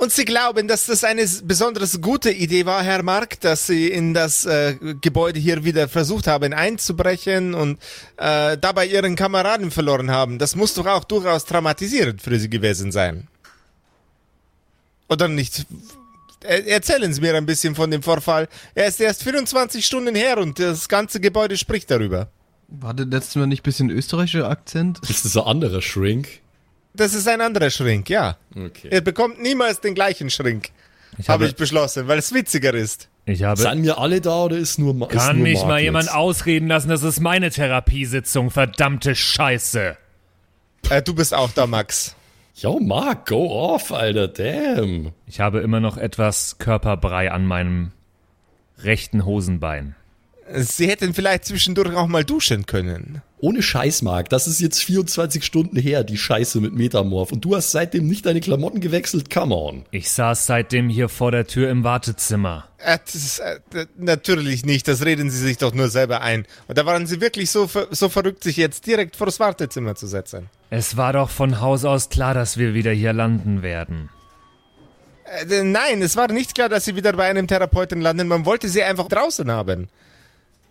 Und Sie glauben, dass das eine besonders gute Idee war, Herr Mark, dass Sie in das äh, Gebäude hier wieder versucht haben einzubrechen und äh, dabei Ihren Kameraden verloren haben. Das muss doch auch durchaus traumatisierend für Sie gewesen sein. Oder nicht? Er erzählen Sie mir ein bisschen von dem Vorfall. Er ist erst 24 Stunden her und das ganze Gebäude spricht darüber. War das letzte Mal nicht ein bisschen österreichischer Akzent? Ist das ein anderer Shrink? Das ist ein anderer Schrink, ja. Okay. Er bekommt niemals den gleichen Schrink. Ich Habe habe, ich beschlossen, weil es witziger ist. ich habe, Sind wir alle da oder ist nur Ma- ist kann nur mich Mark mal jetzt? jemand ausreden lassen, das ist meine Therapiesitzung, verdammte Scheiße. Äh, du bist auch da, Max. Yo, Mark, go off, Alter, damn. Ich habe immer noch etwas Körperbrei an meinem rechten Hosenbein. Sie hätten vielleicht zwischendurch auch mal duschen können. Ohne Scheiß, Mark, das ist jetzt 24 Stunden her, die Scheiße mit Metamorph. Und du hast seitdem nicht deine Klamotten gewechselt, come on. Ich saß seitdem hier vor der Tür im Wartezimmer. Äh, das ist, äh, natürlich nicht, das reden Sie sich doch nur selber ein. Und da waren Sie wirklich so, so verrückt, sich jetzt direkt vors Wartezimmer zu setzen. Es war doch von Haus aus klar, dass wir wieder hier landen werden. Äh, nein, es war nicht klar, dass Sie wieder bei einem Therapeuten landen. Man wollte Sie einfach draußen haben.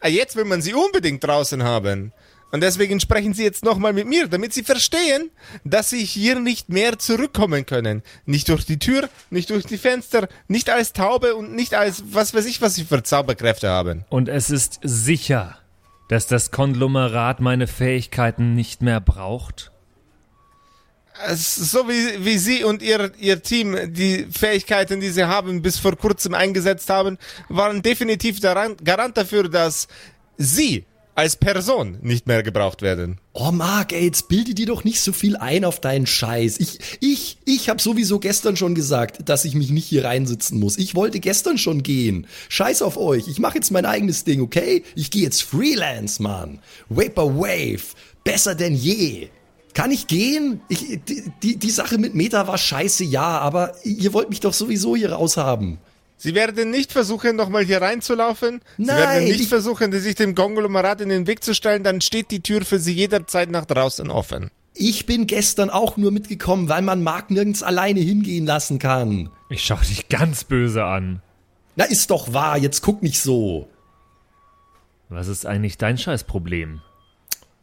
Äh, jetzt will man Sie unbedingt draußen haben. Und deswegen sprechen Sie jetzt nochmal mit mir, damit Sie verstehen, dass Sie hier nicht mehr zurückkommen können. Nicht durch die Tür, nicht durch die Fenster, nicht als Taube und nicht als was weiß ich, was Sie für Zauberkräfte haben. Und es ist sicher, dass das Konglomerat meine Fähigkeiten nicht mehr braucht? So wie, wie Sie und Ihr, Ihr Team die Fähigkeiten, die Sie haben, bis vor kurzem eingesetzt haben, waren definitiv daran, Garant dafür, dass Sie als Person nicht mehr gebraucht werden. Oh, Mark, ey, jetzt bilde dir doch nicht so viel ein auf deinen Scheiß. Ich, ich, ich habe sowieso gestern schon gesagt, dass ich mich nicht hier reinsitzen muss. Ich wollte gestern schon gehen. Scheiß auf euch. Ich mache jetzt mein eigenes Ding, okay? Ich gehe jetzt Freelance, Mann. Vaporwave. Besser denn je. Kann ich gehen? Ich, die, die, die Sache mit Meta war scheiße, ja, aber ihr wollt mich doch sowieso hier raushaben. Sie werden nicht versuchen, nochmal hier reinzulaufen. Sie Nein, werden nicht ich- versuchen, sich dem Konglomerat in den Weg zu stellen. Dann steht die Tür für Sie jederzeit nach draußen offen. Ich bin gestern auch nur mitgekommen, weil man Mark nirgends alleine hingehen lassen kann. Ich schau dich ganz böse an. Na, ist doch wahr, jetzt guck nicht so. Was ist eigentlich dein Scheißproblem?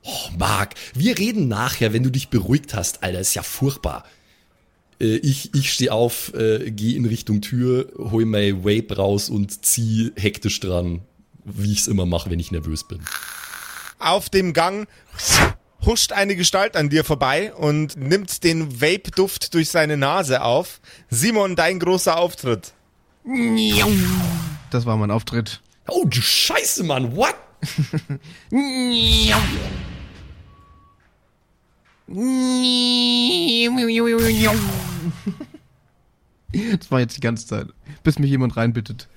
Oh, Marc, wir reden nachher, wenn du dich beruhigt hast, Alter, ist ja furchtbar. Äh, ich ich stehe auf, äh, gehe in Richtung Tür, hol mein Vape raus und zieh hektisch dran, wie ich es immer mache, wenn ich nervös bin. Auf dem Gang huscht eine Gestalt an dir vorbei und nimmt den Vape-Duft durch seine Nase auf. Simon, dein großer Auftritt. Das war mein Auftritt. Oh, du Scheiße, Mann, what? Das war jetzt die ganze Zeit. Bis mich jemand reinbittet.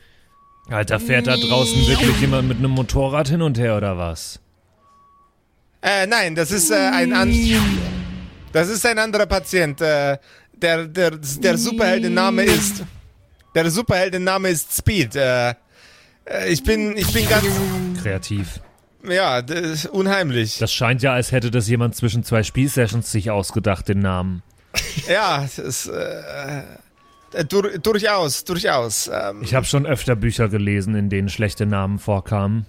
Alter, fährt da draußen wirklich jemand mit einem Motorrad hin und her oder was? Äh, nein, das ist äh, ein an Das ist ein anderer Patient. Äh, der der der Superheldenname ist der Superheldenname ist Speed. Äh, äh, ich bin ich bin ganz Kreativ. Ja das ist unheimlich. Das scheint ja, als hätte das jemand zwischen zwei Spielsessions sich ausgedacht, den Namen. Ja, das ist äh, äh, dur durchaus durchaus. Ähm, Ich habe schon öfter Bücher gelesen, in denen schlechte Namen vorkamen.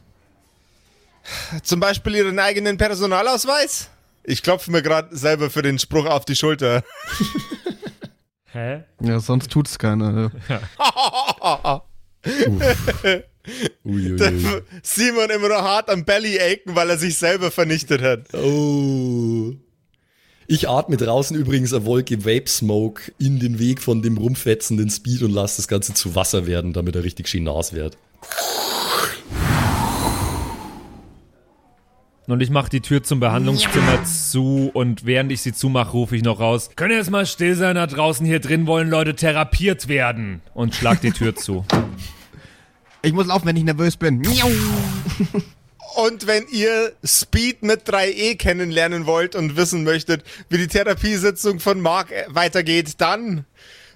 zum Beispiel Ihren eigenen Personalausweis. Ich klopfe mir gerade selber für den Spruch auf die Schulter. Hä? Ja, sonst tut's keiner. Uiuiui. Simon immer noch hart am Belly achen, weil er sich selber vernichtet hat. Oh. Ich atme draußen übrigens eine Wolke Vape Smoke in den Weg von dem rumfetzenden Speed und lasse das Ganze zu Wasser werden, damit er richtig schön nass wird. Und ich mache die Tür zum Behandlungszimmer zu und während ich sie zumache, rufe ich noch raus. Können jetzt mal still sein da draußen, hier drin wollen Leute therapiert werden. Und schlag die Tür zu. Ich muss laufen, wenn ich nervös bin. Miau. Und wenn ihr Speed mit 3e kennenlernen wollt und wissen möchtet, wie die Therapiesitzung von Mark äh, weitergeht, dann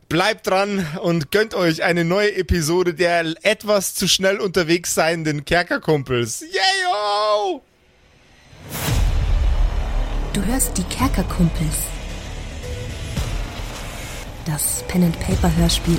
bleibt dran und gönnt euch eine neue Episode der etwas zu schnell unterwegs seienden Kerkerkumpels. Yeyo! Du hörst die Kerkerkumpels. das Pen-and-Paper-Hörspiel.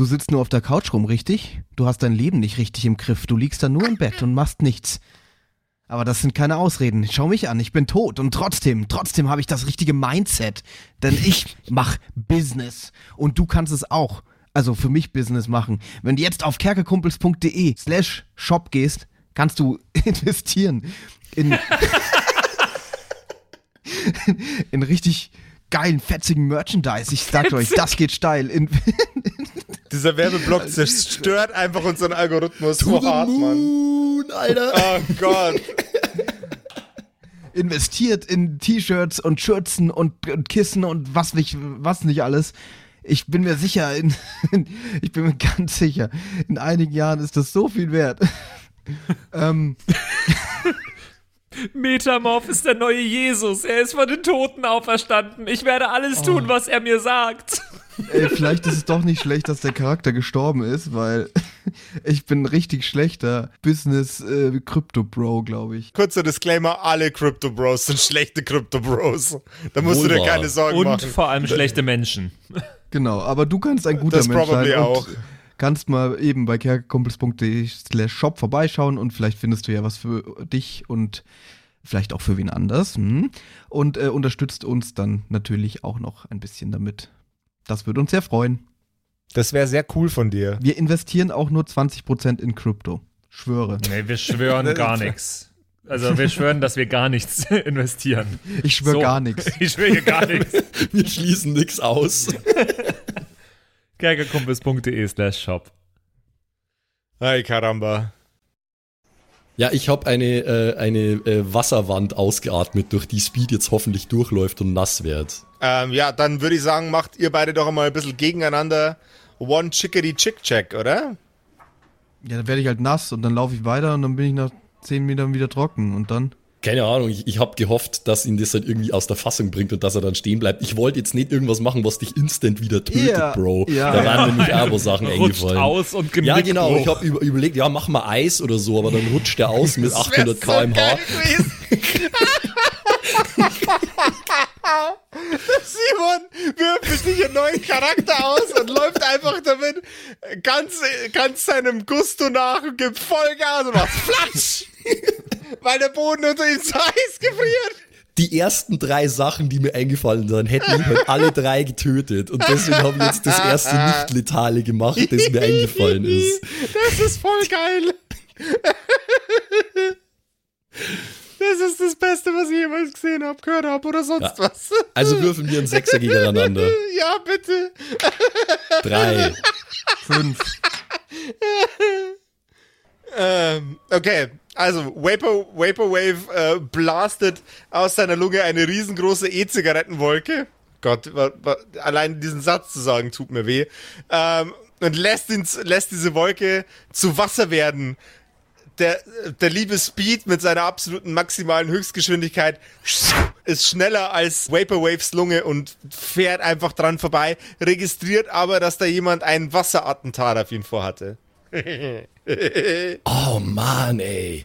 Du sitzt nur auf der Couch rum, richtig? Du hast dein Leben nicht richtig im Griff. Du liegst da nur im Bett und machst nichts. Aber das sind keine Ausreden. Schau mich an, ich bin tot und trotzdem, trotzdem habe ich das richtige Mindset. Denn ich mach Business und du kannst es auch. Also für mich Business machen. Wenn du jetzt auf kerkerkumpels.de slash shop gehst, kannst du investieren in, in richtig geilen, fetzigen Merchandise. Ich sag euch, das geht steil. In, Dieser Werbeblock zerstört einfach unseren Algorithmus To so hart, Mann. moon, Alter. Oh Gott. investiert in T-Shirts und Schürzen und, und Kissen und was nicht, was nicht alles. Ich bin mir sicher, in, ich bin mir ganz sicher, in einigen Jahren ist das so viel wert. ähm, Metamorph ist der neue Jesus. Er ist von den Toten auferstanden. Ich werde alles tun, was er mir sagt. ey, vielleicht ist es doch nicht schlecht, dass der Charakter gestorben ist, weil ich bin ein richtig schlechter Business äh, Crypto Bro, glaube ich. Kurzer Disclaimer, alle Crypto Bros sind schlechte Crypto Bros. Da musst du dir keine. Sorgen Und machen. vor allem schlechte Menschen. Genau, aber du kannst ein guter Das Mensch probably sein auch. Kannst mal eben bei kerkerkumpels.de slash shop vorbeischauen und vielleicht findest du ja was für dich und vielleicht auch für wen anders. Hm? Und äh, unterstützt uns dann natürlich auch noch ein bisschen damit. Das würde uns sehr freuen. Das wäre sehr cool von dir. Wir investieren auch nur 20% in Krypto. Schwöre. Nee, wir schwören gar nichts. Also wir schwören, dass wir gar nichts investieren. Ich schwöre So. gar nichts. Ich schwöre hier gar nichts. Wir schließen nix aus. Kerkerkumpels.de slash shop. Ay, caramba. Ja, ich habe eine, äh, eine äh, Wasserwand ausgeatmet, durch die Speed jetzt hoffentlich durchläuft und nass wird. Ähm, ja, dann würde ich sagen, macht ihr beide doch mal ein bisschen gegeneinander One Chickadee Chick Check, oder? Ja, dann werde ich halt nass und dann laufe ich weiter und dann bin ich nach 10 Metern wieder trocken und dann. Keine Ahnung, ich, ich habe gehofft, dass ihn das halt irgendwie aus der Fassung bringt und dass er dann stehen bleibt. Ich wollte jetzt nicht irgendwas machen, was dich instant wieder tötet, Ja, Bro. ja. Da waren nämlich aber Sachen eingefallen. aus und Ja, genau. Ich hoch. habe über, überlegt, ja, mach mal Eis oder so, aber dann rutscht der aus mit 800 km/h. Simon würfelt sich einen neuen Charakter aus und läuft einfach damit ganz, ganz seinem Gusto nach und gibt Vollgas und macht Flatsch! Weil der Boden unter ihm so heiß gefriert. Die ersten drei Sachen, die mir eingefallen sind, hätten ihn halt alle drei getötet. Und deswegen habe ich jetzt das erste Nicht-Letale gemacht, das mir eingefallen ist. Das ist voll geil. Das ist das Beste, was ich jemals gesehen habe, gehört habe oder sonst Ja. was. Also würfeln wir einen Sechser gegeneinander. Ja, bitte. Drei. Fünf. Ähm, okay, also Vapor, Vaporwave äh, blastet aus seiner Lunge eine riesengroße E-Zigarettenwolke. Gott, allein diesen Satz zu sagen tut mir weh. Ähm, und lässt, ihn, lässt diese Wolke zu Wasser werden. Der, der liebe Speed mit seiner absoluten maximalen Höchstgeschwindigkeit ist schneller als Vaporwaves Lunge und fährt einfach dran vorbei, registriert aber, dass da jemand ein Wasserattentat auf ihn vorhatte. Oh Mann, ey.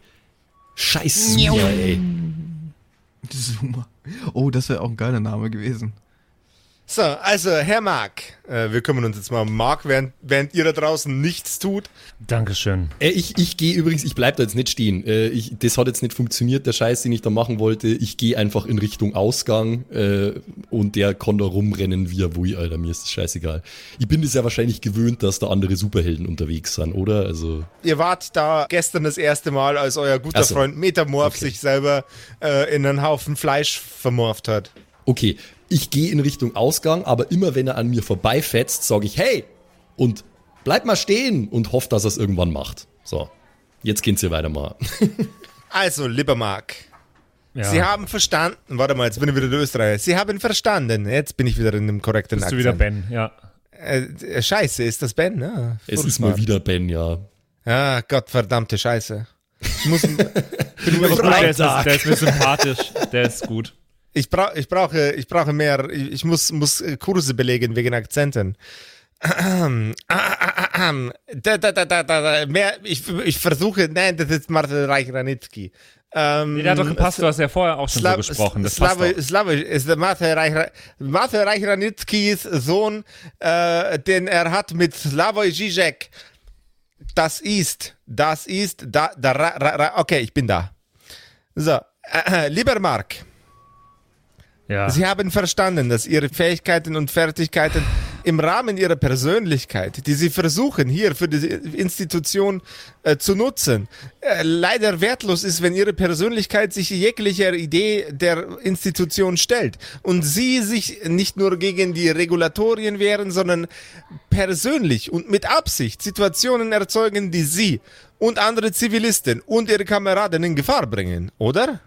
Scheiß Suya, ey. Zoomer. Oh, das wäre auch ein geiler Name gewesen. So, also Herr Mark, äh, wir kümmern uns jetzt mal um Mark, während, während ihr da draußen nichts tut. Dankeschön. Äh, ich ich gehe übrigens, ich bleib da jetzt nicht stehen. Äh, ich, das hat jetzt nicht funktioniert, der Scheiß, den ich da machen wollte. Ich gehe einfach in Richtung Ausgang äh, und der kann da rumrennen, wie er will, Alter. Mir ist das scheißegal. Ich bin das ja wahrscheinlich gewöhnt, dass da andere Superhelden unterwegs sind, oder? Also, Ihr wart da gestern das erste Mal, als euer guter so. Freund Metamorph Okay. sich selber äh, in einen Haufen Fleisch vermorft hat. okay, ich gehe in Richtung Ausgang, aber immer wenn er an mir vorbeifetzt, sage ich, hey! Und bleib mal stehen und hoffe, dass er es irgendwann macht. So, jetzt geht's hier weiter mal. Also, lieber Mark, Ja. Sie haben verstanden, warte mal, jetzt bin ich wieder der Österreicher. Sie haben verstanden, jetzt bin ich wieder in dem korrekten Bist du Akzent. wieder Ben, ja. Äh, scheiße, ist das Ben? Ne? Es ist mal wieder Ben, ja. Ah, Gottverdammte Scheiße. Ich muss, Finde ich gut, der ist, der ist mir sympathisch. Der ist gut. Ich, brauch, ich brauche, ich brauche mehr, ich, muss, muss Kurse belegen wegen Akzenten. Da, da, da, da, da, mehr, ich, ich versuche, nein, das ist Martin Reich-Ranitzky. Ähm, Nee, der hat doch gepasst, du hast ja vorher auch schon Slav- so gesprochen. Das doch. Slavisch ist der Martin Reich, Martin Reich-Ranitzkys Sohn, äh, den er hat mit Slavoj Žižek. Das ist, das ist, da, da, ra, ra, ra, okay, ich bin da. So, äh, lieber Mark, Ja. Sie haben verstanden, dass Ihre Fähigkeiten und Fertigkeiten im Rahmen Ihrer Persönlichkeit, die Sie versuchen hier für die Institution äh, zu nutzen, äh, leider wertlos ist, wenn Ihre Persönlichkeit sich jeglicher Idee der Institution stellt und Sie sich nicht nur gegen die Regulatorien wehren, sondern persönlich und mit Absicht Situationen erzeugen, die Sie und andere Zivilisten und Ihre Kameraden in Gefahr bringen, oder? Ah,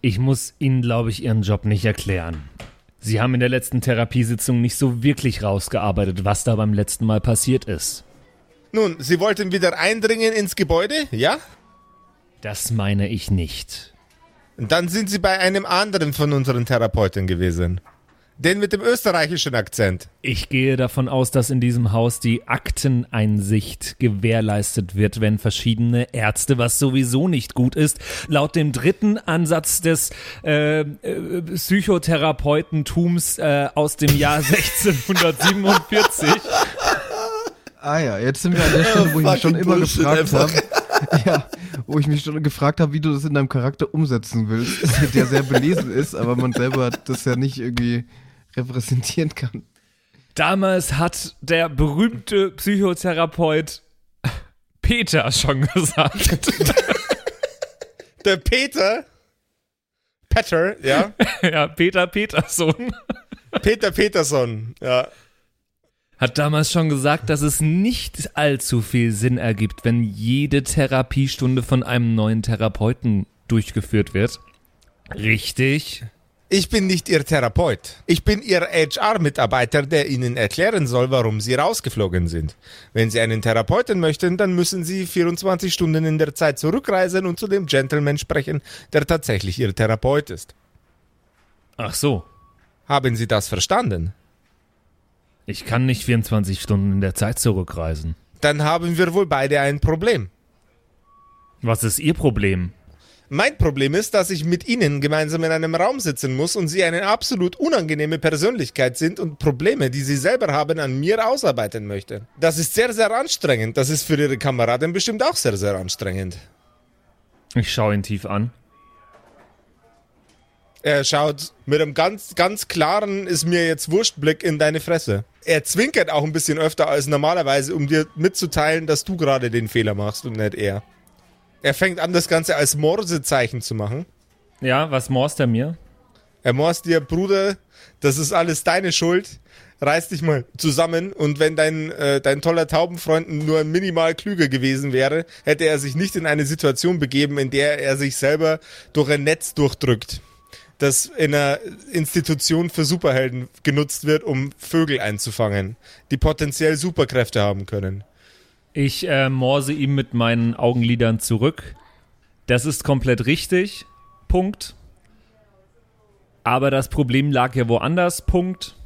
Ich muss Ihnen, glaube ich, Ihren Job nicht erklären. Sie haben in der letzten Therapiesitzung nicht so wirklich rausgearbeitet, was da beim letzten Mal passiert ist. Nun, Sie wollten wieder eindringen ins Gebäude, ja? Das meine ich nicht. Dann sind Sie bei einem anderen von unseren Therapeuten gewesen. Den mit dem österreichischen Akzent. Ich gehe davon aus, dass in diesem Haus die Akteneinsicht gewährleistet wird, wenn verschiedene Ärzte, was sowieso nicht gut ist, laut dem dritten Ansatz des äh, äh, Psychotherapeutentums äh, aus dem Jahr 1647 Ah ja, jetzt sind wir an der Stelle, wo ich mich schon immer Bullshit gefragt habe. Ja, wo ich mich schon gefragt habe, wie du das in deinem Charakter umsetzen willst. Der sehr belesen ist, aber man selber das ja nicht irgendwie repräsentieren kann. Damals hat der berühmte Psychotherapeut Peter schon gesagt. Der Peter. Peter, ja. ja, Peter Peterson Peter Peterson, ja. hat damals schon gesagt, dass es nicht allzu viel Sinn ergibt, wenn jede Therapiestunde von einem neuen Therapeuten durchgeführt wird. Richtig. Ich bin nicht Ihr Therapeut. Ich bin Ihr HR-Mitarbeiter, der Ihnen erklären soll, warum Sie rausgeflogen sind. Wenn Sie einen Therapeuten möchten, dann müssen Sie 24 Stunden in der Zeit zurückreisen und zu dem Gentleman sprechen, der tatsächlich Ihr Therapeut ist. Ach so. Haben Sie das verstanden? Ich kann nicht 24 Stunden in der Zeit zurückreisen. Dann haben wir wohl beide ein Problem. Was ist Ihr Problem? Mein Problem ist, dass ich mit Ihnen gemeinsam in einem Raum sitzen muss und Sie eine absolut unangenehme Persönlichkeit sind und Probleme, die Sie selber haben, an mir ausarbeiten möchten. Das ist sehr, sehr anstrengend. Das ist für Ihre Kameraden bestimmt auch sehr, sehr anstrengend. Ich schaue ihn tief an. Er schaut mit einem ganz, ganz klaren, ist mir jetzt Wurstblick in deine Fresse. Er zwinkert auch ein bisschen öfter als normalerweise, um dir mitzuteilen, dass du gerade den Fehler machst und nicht er. Er fängt an, das Ganze als Morsezeichen zu machen. Ja, was morst er mir? Er morst dir, Bruder, das ist alles deine Schuld. Reiß dich mal zusammen und wenn dein, äh, dein toller Taubenfreund nur minimal klüger gewesen wäre, hätte er sich nicht in eine Situation begeben, in der er sich selber durch ein Netz durchdrückt, das in einer Institution für Superhelden genutzt wird, um Vögel einzufangen, die potenziell Superkräfte haben können. Ich äh, morse ihm mit meinen Augenlidern zurück. Das ist komplett richtig. Punkt. Aber das Problem lag ja woanders. Punkt.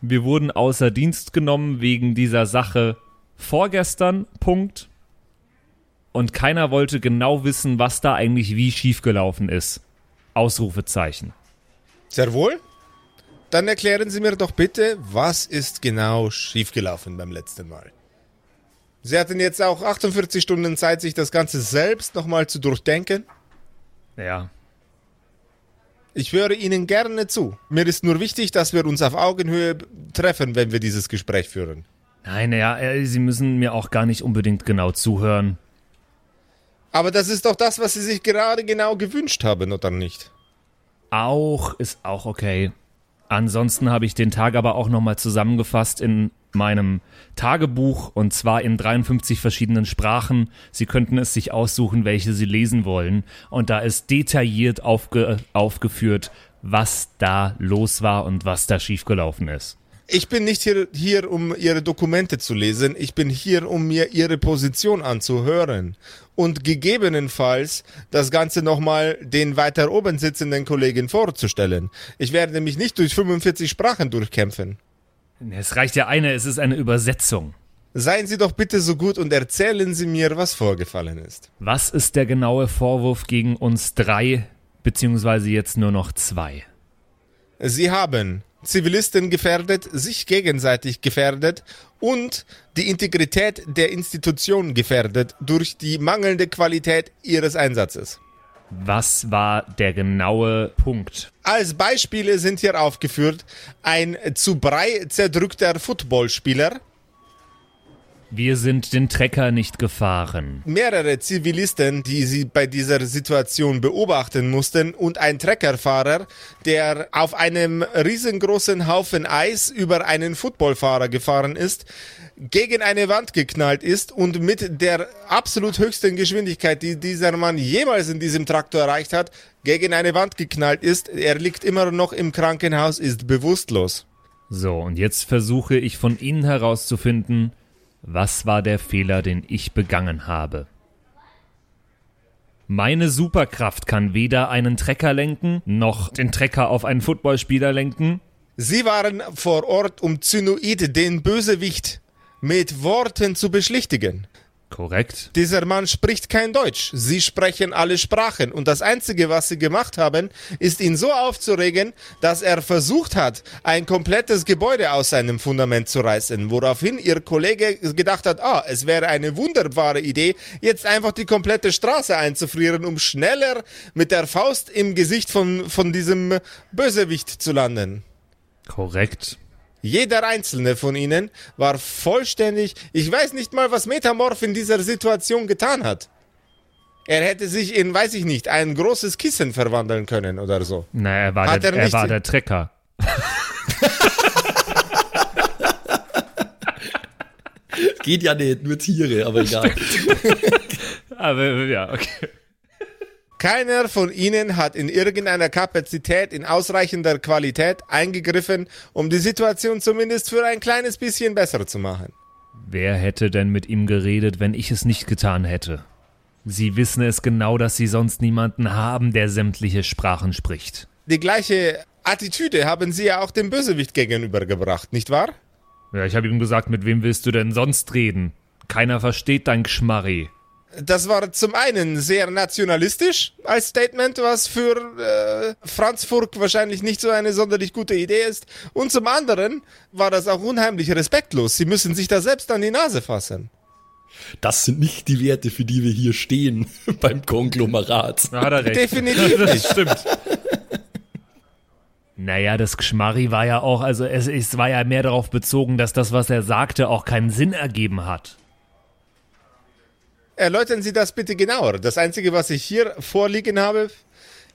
Wir wurden außer Dienst genommen wegen dieser Sache vorgestern. Punkt. Und keiner wollte genau wissen, was da eigentlich wie schiefgelaufen ist. Ausrufezeichen. Sehr wohl. Dann erklären Sie mir doch bitte, was ist genau schiefgelaufen beim letzten Mal? Sie hatten jetzt auch 48 Stunden Zeit, sich das Ganze selbst nochmal zu durchdenken. Ja. Ich höre Ihnen gerne zu. Mir ist nur wichtig, dass wir uns auf Augenhöhe treffen, wenn wir dieses Gespräch führen. Nein, ja, äh, Sie müssen mir auch gar nicht unbedingt genau zuhören. Aber das ist doch das, was Sie sich gerade genau gewünscht haben, oder nicht? Auch ist auch okay. Ansonsten habe ich den Tag aber auch nochmal zusammengefasst in meinem Tagebuch und zwar in 53 verschiedenen Sprachen. Sie könnten es sich aussuchen, welche Sie lesen wollen. Und da ist detailliert aufge aufgeführt, was da los war und was da schiefgelaufen ist. Ich bin nicht hier, hier, um Ihre Dokumente zu lesen. Ich bin hier, um mir Ihre Position anzuhören. Und gegebenenfalls das Ganze nochmal den weiter oben sitzenden Kollegen vorzustellen. Ich werde mich nicht durch 45 Sprachen durchkämpfen. Es reicht ja eine, es ist eine Übersetzung. Seien Sie doch bitte so gut und erzählen Sie mir, was vorgefallen ist. Was ist der genaue Vorwurf gegen uns drei, beziehungsweise jetzt nur noch zwei? Sie haben Zivilisten gefährdet, sich gegenseitig gefährdet und die Integrität der Institution gefährdet durch die mangelnde Qualität ihres Einsatzes. Was war der genaue Punkt? Als Beispiele sind hier aufgeführt ein zu Brei zerdrückter Footballspieler, Wir sind den Trecker nicht gefahren. mehrere Zivilisten, die sie bei dieser Situation beobachten mussten und ein Treckerfahrer, der auf einem riesengroßen Haufen Eis über einen Footballfahrer gefahren ist, gegen eine Wand geknallt ist und mit der absolut höchsten Geschwindigkeit, die dieser Mann jemals in diesem Traktor erreicht hat, gegen eine Wand geknallt ist. Er liegt immer noch im Krankenhaus, ist bewusstlos. So, und jetzt versuche ich von Ihnen herauszufinden, was war der Fehler, den ich begangen habe. Meine Superkraft kann weder einen Trecker lenken, noch den Trecker auf einen Footballspieler lenken. Sie waren vor Ort, um Zynoid, den Bösewicht, mit Worten zu beschlichtigen. Korrekt. Dieser Mann spricht kein Deutsch. Sie sprechen alle Sprachen. Und das Einzige, was sie gemacht haben, ist ihn so aufzuregen, dass er versucht hat, ein komplettes Gebäude aus seinem Fundament zu reißen. Woraufhin ihr Kollege gedacht hat, ah, es wäre eine wunderbare Idee, jetzt einfach die komplette Straße einzufrieren, um schneller mit der Faust im Gesicht von, von diesem Bösewicht zu landen. Korrekt. Jeder einzelne von ihnen war vollständig. Ich weiß nicht mal, was Metamorph in dieser Situation getan hat. Er hätte sich in, weiß ich nicht, ein großes Kissen verwandeln können oder so. Na, er war, Hat der, er er war der Trecker. Geht ja nicht, nur Tiere, aber egal. Aber ja, okay. Keiner von ihnen hat in irgendeiner Kapazität, in ausreichender Qualität eingegriffen, um die Situation zumindest für ein kleines bisschen besser zu machen. Wer hätte denn mit ihm geredet, wenn ich es nicht getan hätte? Sie wissen es genau, dass Sie sonst niemanden haben, der sämtliche Sprachen spricht. Die gleiche Attitüde haben sie ja auch dem Bösewicht gegenübergebracht, nicht wahr? Ja, ich habe ihm gesagt, mit wem willst du denn sonst reden? Keiner versteht dein Geschmarri. Das war zum einen sehr nationalistisch als Statement, was für äh, Franz Furk wahrscheinlich nicht so eine sonderlich gute Idee ist. Und zum anderen war das auch unheimlich respektlos. Sie müssen sich da selbst an die Nase fassen. Das sind nicht die Werte, für die wir hier stehen beim Konglomerat. Da hat er recht. Definitiv Das stimmt. Naja, das Geschmarri war ja auch, also es, es war ja mehr darauf bezogen, dass das, was er sagte, auch keinen Sinn ergeben hat. Erläutern Sie das bitte genauer. Das Einzige, was ich hier vorliegen habe,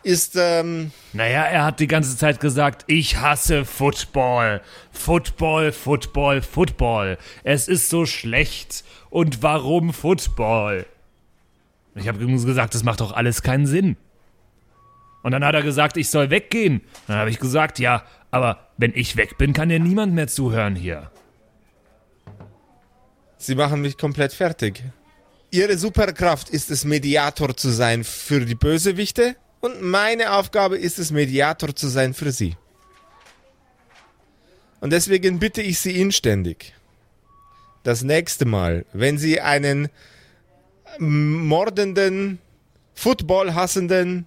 ist, ähm, Naja, er hat die ganze Zeit gesagt, ich hasse Football. Football, Football, Football. Es ist so schlecht. Und warum Football? Ich habe übrigens gesagt, das macht doch alles keinen Sinn. Und dann hat er gesagt, ich soll weggehen. Dann habe ich gesagt, ja, aber wenn ich weg bin, kann ja niemand mehr zuhören hier. Sie machen mich komplett fertig. Ihre Superkraft ist es, Mediator zu sein für die Bösewichte und meine Aufgabe ist es, Mediator zu sein für Sie. Und deswegen bitte ich Sie inständig, das nächste Mal, wenn Sie einen mordenden, footballhassenden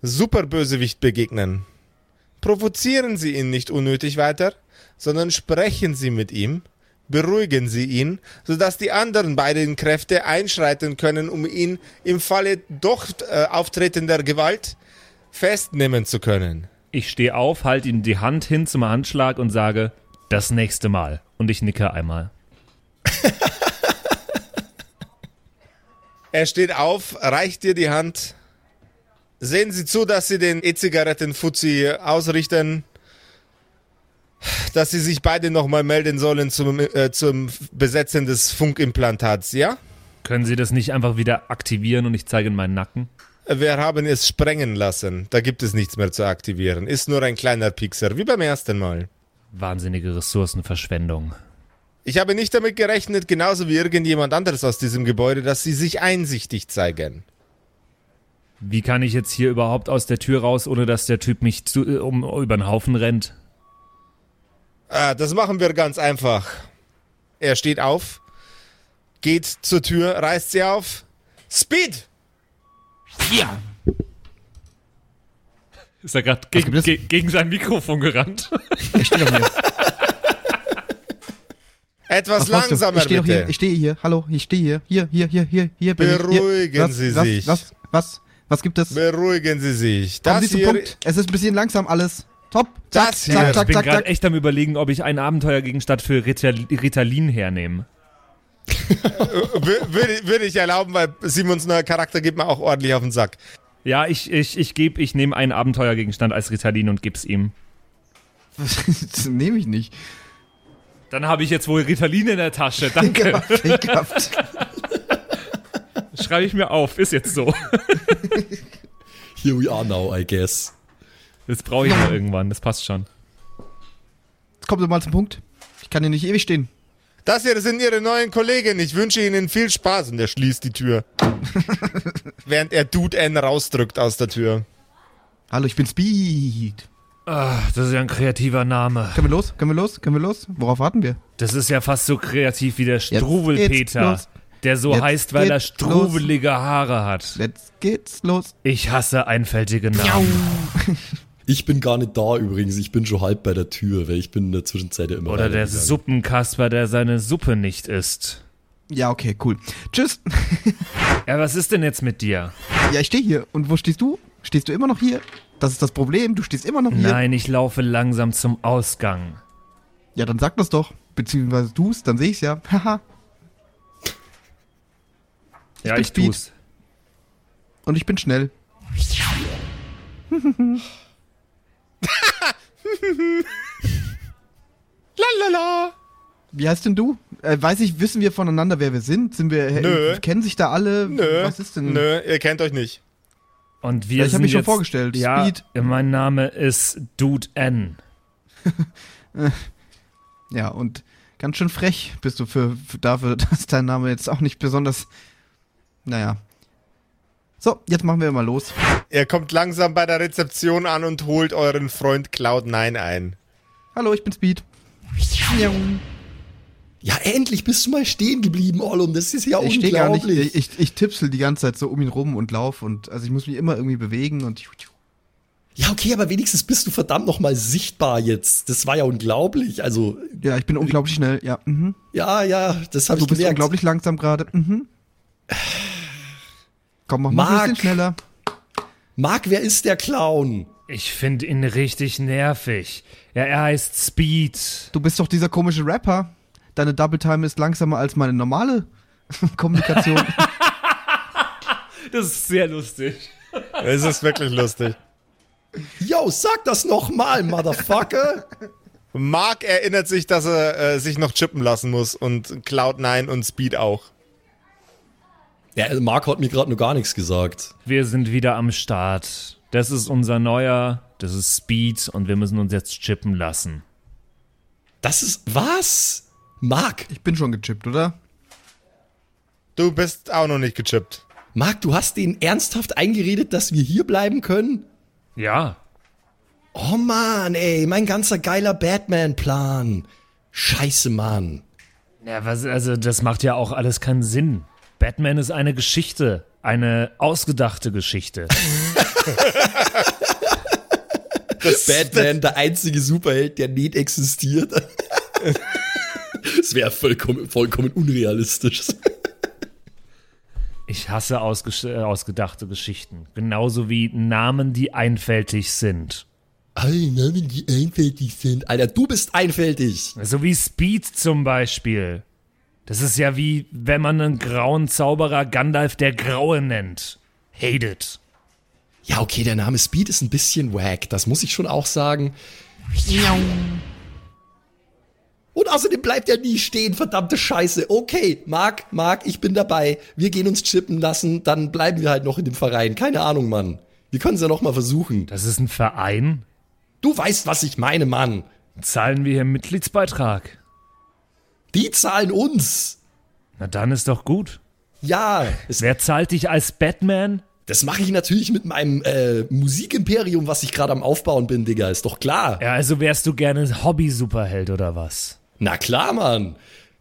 Superbösewicht begegnen, provozieren Sie ihn nicht unnötig weiter, sondern sprechen Sie mit ihm, beruhigen Sie ihn, sodass die anderen beiden Kräfte einschreiten können, um ihn im Falle doch äh, auftretender Gewalt festnehmen zu können. Ich stehe auf, halte ihm die Hand hin zum Handschlag und sage, das nächste Mal. Und ich nicke einmal. Er steht auf, reicht dir die Hand. Sehen Sie zu, dass Sie den E-Zigaretten-Fuzzi ausrichten. Dass sie sich beide nochmal melden sollen zum, äh, zum Besetzen des Funkimplantats, ja? Können Sie das nicht einfach wieder aktivieren und ich zeige in meinen Nacken? Wir haben es sprengen lassen. Da gibt es nichts mehr zu aktivieren. Ist nur ein kleiner Pixer, wie beim ersten Mal. Wahnsinnige Ressourcenverschwendung. Ich habe nicht damit gerechnet, genauso wie irgendjemand anderes aus diesem Gebäude, dass sie sich einsichtig zeigen. Wie kann ich jetzt hier überhaupt aus der Tür raus, ohne dass der Typ mich zu, äh, um, über den Haufen rennt? Ah, das machen wir ganz einfach. Er steht auf, geht zur Tür, reißt sie auf. Speed! Ja. Ist er gerade gegen, gibt es? ge gegen sein Mikrofon gerannt? Ich stehe doch hier. Etwas Was du? langsamer ich stehe doch bitte. hier. Ich stehe hier. Hallo, ich stehe hier. Hier, hier, hier, hier, hier bin ich. Beruhigen hier. was, Sie was, sich. Was, was, was gibt es? Beruhigen Sie sich. Kommen Das Sie zum hier, Punkt. Es ist ein bisschen langsam alles. Top. Zack, Das hier- zack, ich zack, bin zack, gerade zack. echt am überlegen, ob ich einen Abenteuergegenstand für Rital Ritalin hernehme. wür- würde, würde ich erlauben, weil Simons neuer Charakter geht mir auch ordentlich auf den Sack. Ja, ich, ich, ich gebe, ich nehme einen Abenteuergegenstand als Ritalin und gib's ihm. das nehme ich nicht. Dann habe ich jetzt wohl Ritalin in der Tasche. Danke. Schreibe ich mir auf. Ist jetzt so. Here we are now, I guess. Das brauche ich noch irgendwann. Das passt schon. Jetzt kommt doch mal zum Punkt. Ich kann hier nicht ewig stehen. Das hier sind Ihre neuen Kollegen. Ich wünsche Ihnen viel Spaß. Und er schließt die Tür. Während er Dude N rausdrückt aus der Tür. Hallo, ich bin Speed. Ah, das ist ja ein kreativer Name. Können wir los? Können wir los? Können wir los? Worauf warten wir? Das ist ja fast so kreativ wie der Struwelpeter, der so Jetzt heißt, weil er geht's struwelige Haare hat. Let's geht's los. Ich hasse einfältige Namen. Ich bin gar nicht da übrigens. Ich bin schon halb bei der Tür, weil ich bin in der Zwischenzeit ja immer Oder der. Suppenkasper, der seine Suppe nicht isst. Ja, okay, cool. Tschüss. Ja, was ist denn jetzt mit dir? Ja, ich stehe hier. Und wo stehst du? Stehst du immer noch hier? Das ist das Problem. Du stehst immer noch hier. Nein, ich laufe langsam zum Ausgang. Ja, dann sag das doch. Beziehungsweise du's, dann sehe ich's ja. Haha. ja, bin ich Speed. tu's. Und ich bin schnell. Lalala. Wie heißt denn du? Äh, weiß ich, wissen wir voneinander, wer wir sind? Sind wir, Nö. kennen sich da alle? Nö. Was ist denn? Nö, ihr kennt euch nicht. Und wir Ja, ich hab sind mich schon vorgestellt. Ja, Speed. mein Name ist Dude N. Ja, und ganz schön frech bist du für, für dafür, dass dein Name jetzt auch nicht besonders. Naja. So, jetzt machen wir mal los. Er kommt langsam bei der Rezeption an und holt euren Freund Cloud9 ein. Hallo, ich bin Speed. Ja, endlich bist du mal stehen geblieben, Ollum. Das ist ja ich stehe gar nicht. unglaublich. Ich, ich, ich tipsel die ganze Zeit so um ihn rum und lauf und also ich muss mich immer irgendwie bewegen und ja, okay, aber wenigstens bist du verdammt noch mal sichtbar jetzt. Das war ja unglaublich. Also, ja, ich bin unglaublich schnell. Ja, mhm. ja, ja, das habe du ich bist gemerkt. unglaublich langsam gerade. Mhm. Komm, mach mal ein bisschen schneller. Marc, wer ist der Clown? Ich finde ihn richtig nervig. Ja, er heißt Speed. Du bist doch dieser komische Rapper. Deine Double Time ist langsamer als meine normale Kommunikation. Das ist sehr lustig. Es ist wirklich lustig. Yo, sag das noch mal, Motherfucker. Mark erinnert sich, dass er äh, sich noch chippen lassen muss und Cloud9 und Speed auch. Ja, Marc hat mir gerade nur gar nichts gesagt. Wir sind wieder am Start. Das ist unser neuer, das ist Speed und wir müssen uns jetzt chippen lassen. Das ist was? Marc, ich bin schon gechippt, oder? Du bist auch noch nicht gechippt. Marc, du hast denen ernsthaft eingeredet, dass wir hier bleiben können? Ja, Oh Mann, ey, mein ganzer geiler Batman-Plan. Scheiße, Mann. Ja, was, also das macht ja auch alles keinen Sinn. Batman ist eine Geschichte, eine ausgedachte Geschichte. Batman, der einzige Superheld, der nicht existiert. Das wäre vollkommen, vollkommen unrealistisch. Ich hasse äh, ausgedachte Geschichten, genauso wie Namen, die einfältig sind. Alle Namen, die einfältig sind. Alter, du bist einfältig. So wie Speed zum Beispiel. Das ist ja wie, wenn man einen grauen Zauberer Gandalf der Graue nennt. Hate it. Ja, okay, der Name Speed ist ein bisschen wack. Das muss ich schon auch sagen. Und außerdem bleibt er nie stehen, verdammte Scheiße. Okay, Marc, Marc, ich bin dabei. Wir gehen uns chippen lassen, dann bleiben wir halt noch in dem Verein. Keine Ahnung, Mann. Wir können es ja noch mal versuchen. Das ist ein Verein. Du weißt, was ich meine, Mann. Zahlen wir hier einen Mitgliedsbeitrag? Die zahlen uns. Na dann ist doch gut. Ja, es, Wer zahlt dich als Batman? das mache ich natürlich mit meinem äh, Musikimperium, was ich gerade am Aufbauen bin, Digga. Ist doch klar. Ja, also wärst du gerne Hobby-Superheld oder was? Na klar, Mann.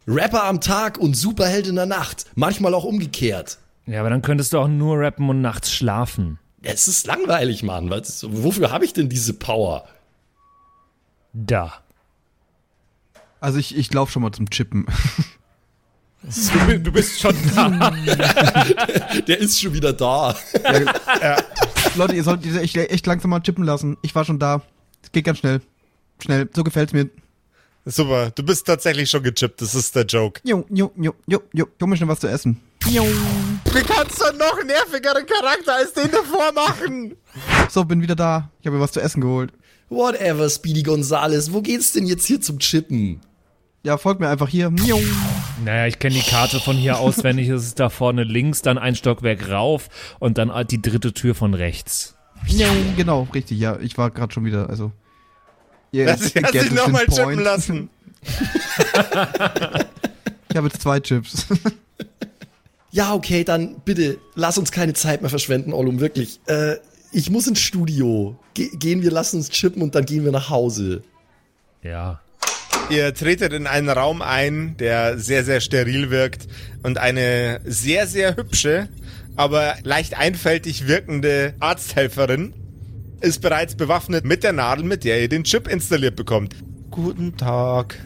Rapper am Tag und Superheld in der Nacht. Manchmal auch umgekehrt. Ja, aber dann könntest du auch nur rappen und nachts schlafen. Es ist langweilig, Mann. Was, wofür habe ich denn diese Power? Da. Also ich, ich laufe schon mal zum Chippen. Du, du bist schon da. Der ist schon wieder da. Leute, ihr sollt diese echt, echt langsam mal chippen lassen. Ich war schon da. Es geht ganz schnell. Schnell, so gefällt's mir. Super, du bist tatsächlich schon gechippt, das ist der Joke. Jo, jo, jo, jo, jo. Komm mir schnell was zu essen. Jo. Wie kannst du noch nervigeren Charakter als den davor machen? So, bin wieder da. Ich habe mir was zu essen geholt. Whatever, Speedy Gonzales. Wo geht's denn jetzt hier zum Chippen? Ja, folgt mir einfach hier. Naja, ich kenne die Karte von hier auswendig. Es ist da vorne links, dann ein Stockwerk rauf und dann die dritte Tür von rechts. Jo. Genau, richtig. Ja, ich war gerade schon wieder, also. Lass get dich it, nochmal chippen lassen. Ich habe jetzt zwei Chips. Ja, okay, dann bitte, lass uns keine Zeit mehr verschwenden, Ollum, wirklich. Äh, ich muss ins Studio. Ge gehen wir, lassen uns chippen und dann gehen wir nach Hause. Ja. Ihr tretet in einen Raum ein, der sehr, sehr steril wirkt und eine sehr, sehr hübsche, aber leicht einfältig wirkende Arzthelferin ist bereits bewaffnet mit der Nadel, mit der ihr den Chip installiert bekommt. Guten Tag.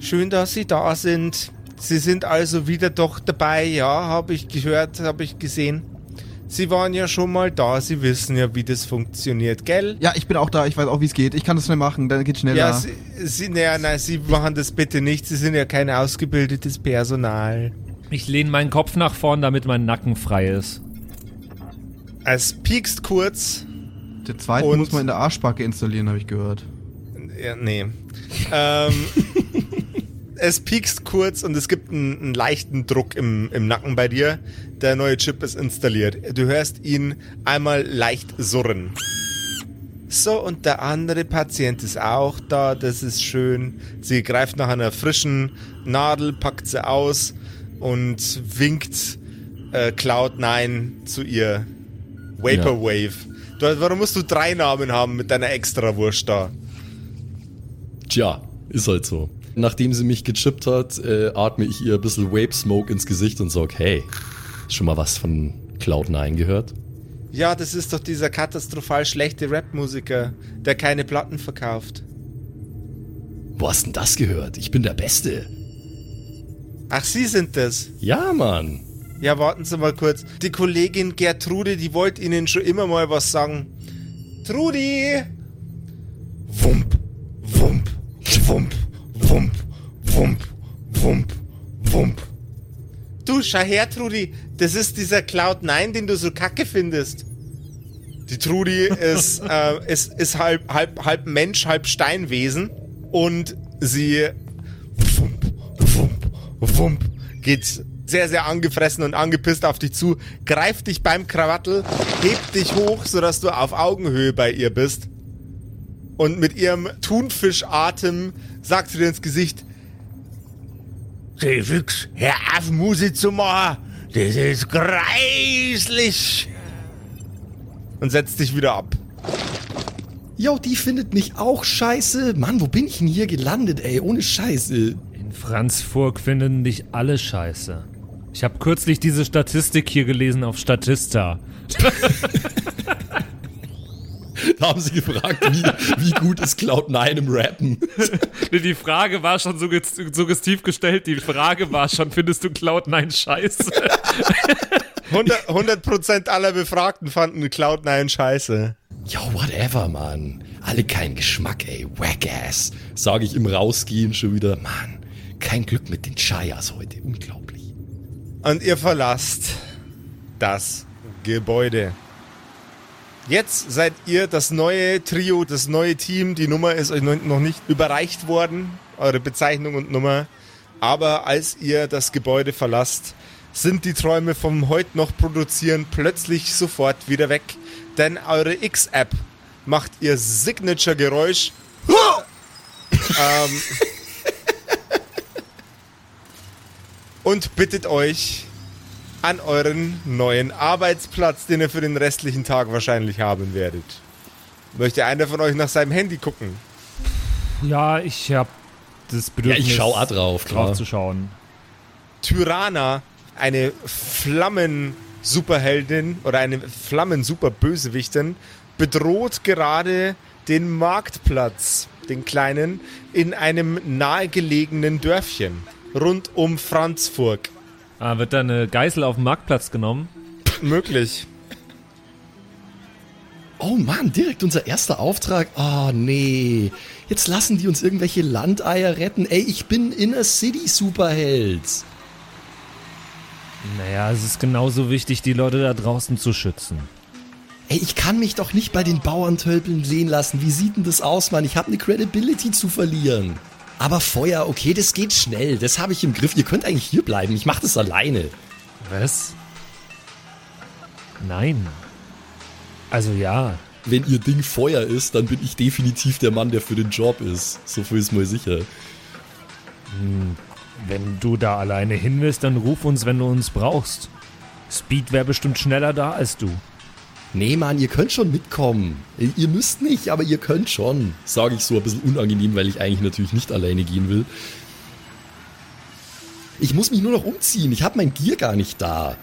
Schön, dass Sie da sind. Sie sind also wieder doch dabei, ja, habe ich gehört, habe ich gesehen. Sie waren ja schon mal da, Sie wissen ja, wie das funktioniert, gell? ja, ich bin auch da. Ich weiß auch, wie es geht. Ich kann das schnell machen. Dann geht's schneller. Ja, Sie, Sie, naja, nein, Sie machen das bitte nicht. Sie sind ja kein ausgebildetes Personal. Ich lehne meinen Kopf nach vorn, damit mein Nacken frei ist. Es piekst kurz. Der zweite muss man in der Arschbacke installieren, habe ich gehört. Ja, nee. ähm, es piekst kurz und es gibt einen, einen leichten Druck im, im Nacken bei dir. Der neue Chip ist installiert. Du hörst ihn einmal leicht surren. So, und der andere Patient ist auch da, das ist schön. Sie greift nach einer frischen Nadel, packt sie aus und winkt äh, Cloud9 zu ihr. Vaporwave. Du, warum musst du drei Namen haben mit deiner Extrawurst da? Tja, ist halt so. Nachdem sie mich gechippt hat, äh, atme ich ihr ein bisschen Vape Smoke ins Gesicht und sag, hey, schon mal was von Cloud9 gehört? Ja, das ist doch dieser katastrophal schlechte Rap-Musiker, der keine Platten verkauft. Wo hast denn das gehört? Ich bin der Beste. Ach, Sie sind das. Ja, Mann. Ja, warten Sie mal kurz. Die Kollegin Gertrude, die wollte Ihnen schon immer mal was sagen. Trudi! Wump, wump, wump, wump, wump, wump, wump. Du, schau her, Trudi. Das ist dieser Cloud9, den du so kacke findest. Die Trudi ist, äh, ist, ist halb, halb, halb Mensch, halb Steinwesen. Und sie wump, wump, wump, geht sehr, sehr angefressen und angepisst auf dich zu, greift dich beim Krawattel, hebt dich hoch, sodass du auf Augenhöhe bei ihr bist. Und mit ihrem Thunfischatem sagt sie dir ins Gesicht, Refix, hör auf Musik zu machen, das ist greislich. Und setzt dich wieder ab. Jo, die findet mich auch scheiße. Mann, wo bin ich denn hier gelandet, ey? Ohne Scheiße. In Franzburg finden dich alle scheiße. Ich habe kürzlich diese Statistik hier gelesen auf Statista. Da haben sie gefragt, wie, wie gut ist Cloud9 im Rappen? Die Frage war schon sugges- suggestiv gestellt. Die Frage war schon, findest du Cloud9 scheiße? 100%, 100% aller Befragten fanden Cloud9 scheiße. Jo, whatever, Mann. Alle kein Geschmack, ey. Wackass. Sage ich im Rausgehen schon wieder. Mann, kein Glück mit den Chayas heute. Unglaublich. Und ihr verlasst das Gebäude. Jetzt seid ihr das neue Trio, das neue Team. Die Nummer ist euch noch nicht überreicht worden, eure Bezeichnung und Nummer. Aber als ihr das Gebäude verlasst, sind die Träume vom heute noch produzieren plötzlich sofort wieder weg. Denn eure X-App macht ihr Signature-Geräusch. ähm, und bittet euch an euren neuen Arbeitsplatz, den ihr für den restlichen Tag wahrscheinlich haben werdet. Möchte einer von euch nach seinem Handy gucken? Ja, ich habe das Bedürfnis, Ja, ich schau auch drauf, klar. drauf zu schauen. Tyrana, eine Flammen-Superheldin oder eine Flammen-Superbösewichtin, bedroht gerade den Marktplatz, den kleinen, in einem nahegelegenen Dörfchen rund um Franzburg. Ah, wird da eine Geißel auf dem Marktplatz genommen? Möglich. Oh Mann, direkt unser erster Auftrag. Oh nee. Jetzt lassen die uns irgendwelche Landeier retten. Ey, ich bin Inner City Superheld. Naja, es ist genauso wichtig, die Leute da draußen zu schützen. Ey, ich kann mich doch nicht bei den Bauerntölpeln sehen lassen. Wie sieht denn das aus, Mann? Ich habe eine Credibility zu verlieren. Aber Feuer, okay, das geht schnell. Das habe ich im Griff. Ihr könnt eigentlich hier bleiben. Ich mache das alleine. Was? Nein. Also ja. Wenn ihr Ding Feuer ist, dann bin ich definitiv der Mann, der für den Job ist. So viel ist mal sicher. Wenn du da alleine hin willst, dann ruf uns, wenn du uns brauchst. Speed wäre bestimmt schneller da als du. Nee, Mann, ihr könnt schon mitkommen. Ihr müsst nicht, aber ihr könnt schon. Sage ich so ein bisschen unangenehm, weil ich eigentlich natürlich nicht alleine gehen will. Ich muss mich nur noch umziehen. Ich habe mein Gear gar nicht da.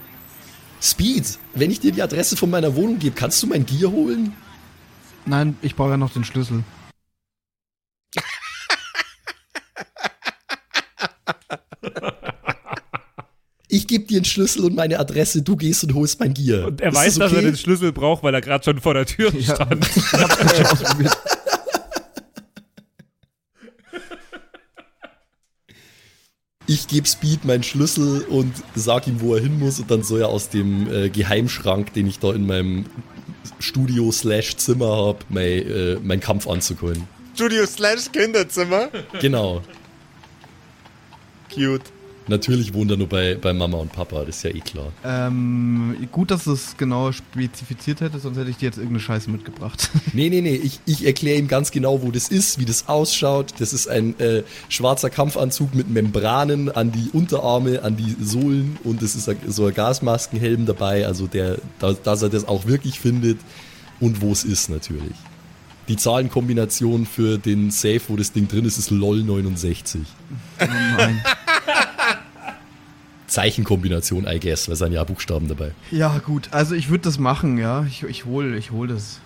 Speed, wenn ich dir die Adresse von meiner Wohnung gebe, kannst du mein Gear holen? Nein, ich brauche ja noch den Schlüssel. Ich gebe dir einen Schlüssel und meine Adresse, du gehst und holst mein Gear. Und er Ist weiß, das dass er okay? den Schlüssel braucht, weil er gerade schon vor der Tür Ja. stand. Ich gebe Speed meinen Schlüssel und sag ihm, wo er hin muss und dann soll er aus dem äh, Geheimschrank, den ich da in meinem Studio slash Zimmer habe, mein, äh, mein Kampfanzug holen. Studio slash Kinderzimmer. Genau. Cute. Natürlich wohnt er nur bei, bei Mama und Papa, das ist ja eh klar. Ähm, gut, dass du es genau spezifiziert hättest, sonst hätte ich dir jetzt irgendeine Scheiße mitgebracht. Nee, nee, nee, ich, ich erkläre ihm ganz genau, wo das ist, wie das ausschaut. Das ist ein äh, schwarzer Kampfanzug mit Membranen an die Unterarme, an die Sohlen und es ist so ein Gasmaskenhelm dabei, also der, da, dass er das auch wirklich findet und wo es ist natürlich. Die Zahlenkombination für den Safe, wo das Ding drin ist, ist LOL 69. oh nein. Zeichenkombination, I guess, weil es sind ja Buchstaben dabei. Ja, gut, also ich würde das machen, ja. Ich, ich hol, ich hol das.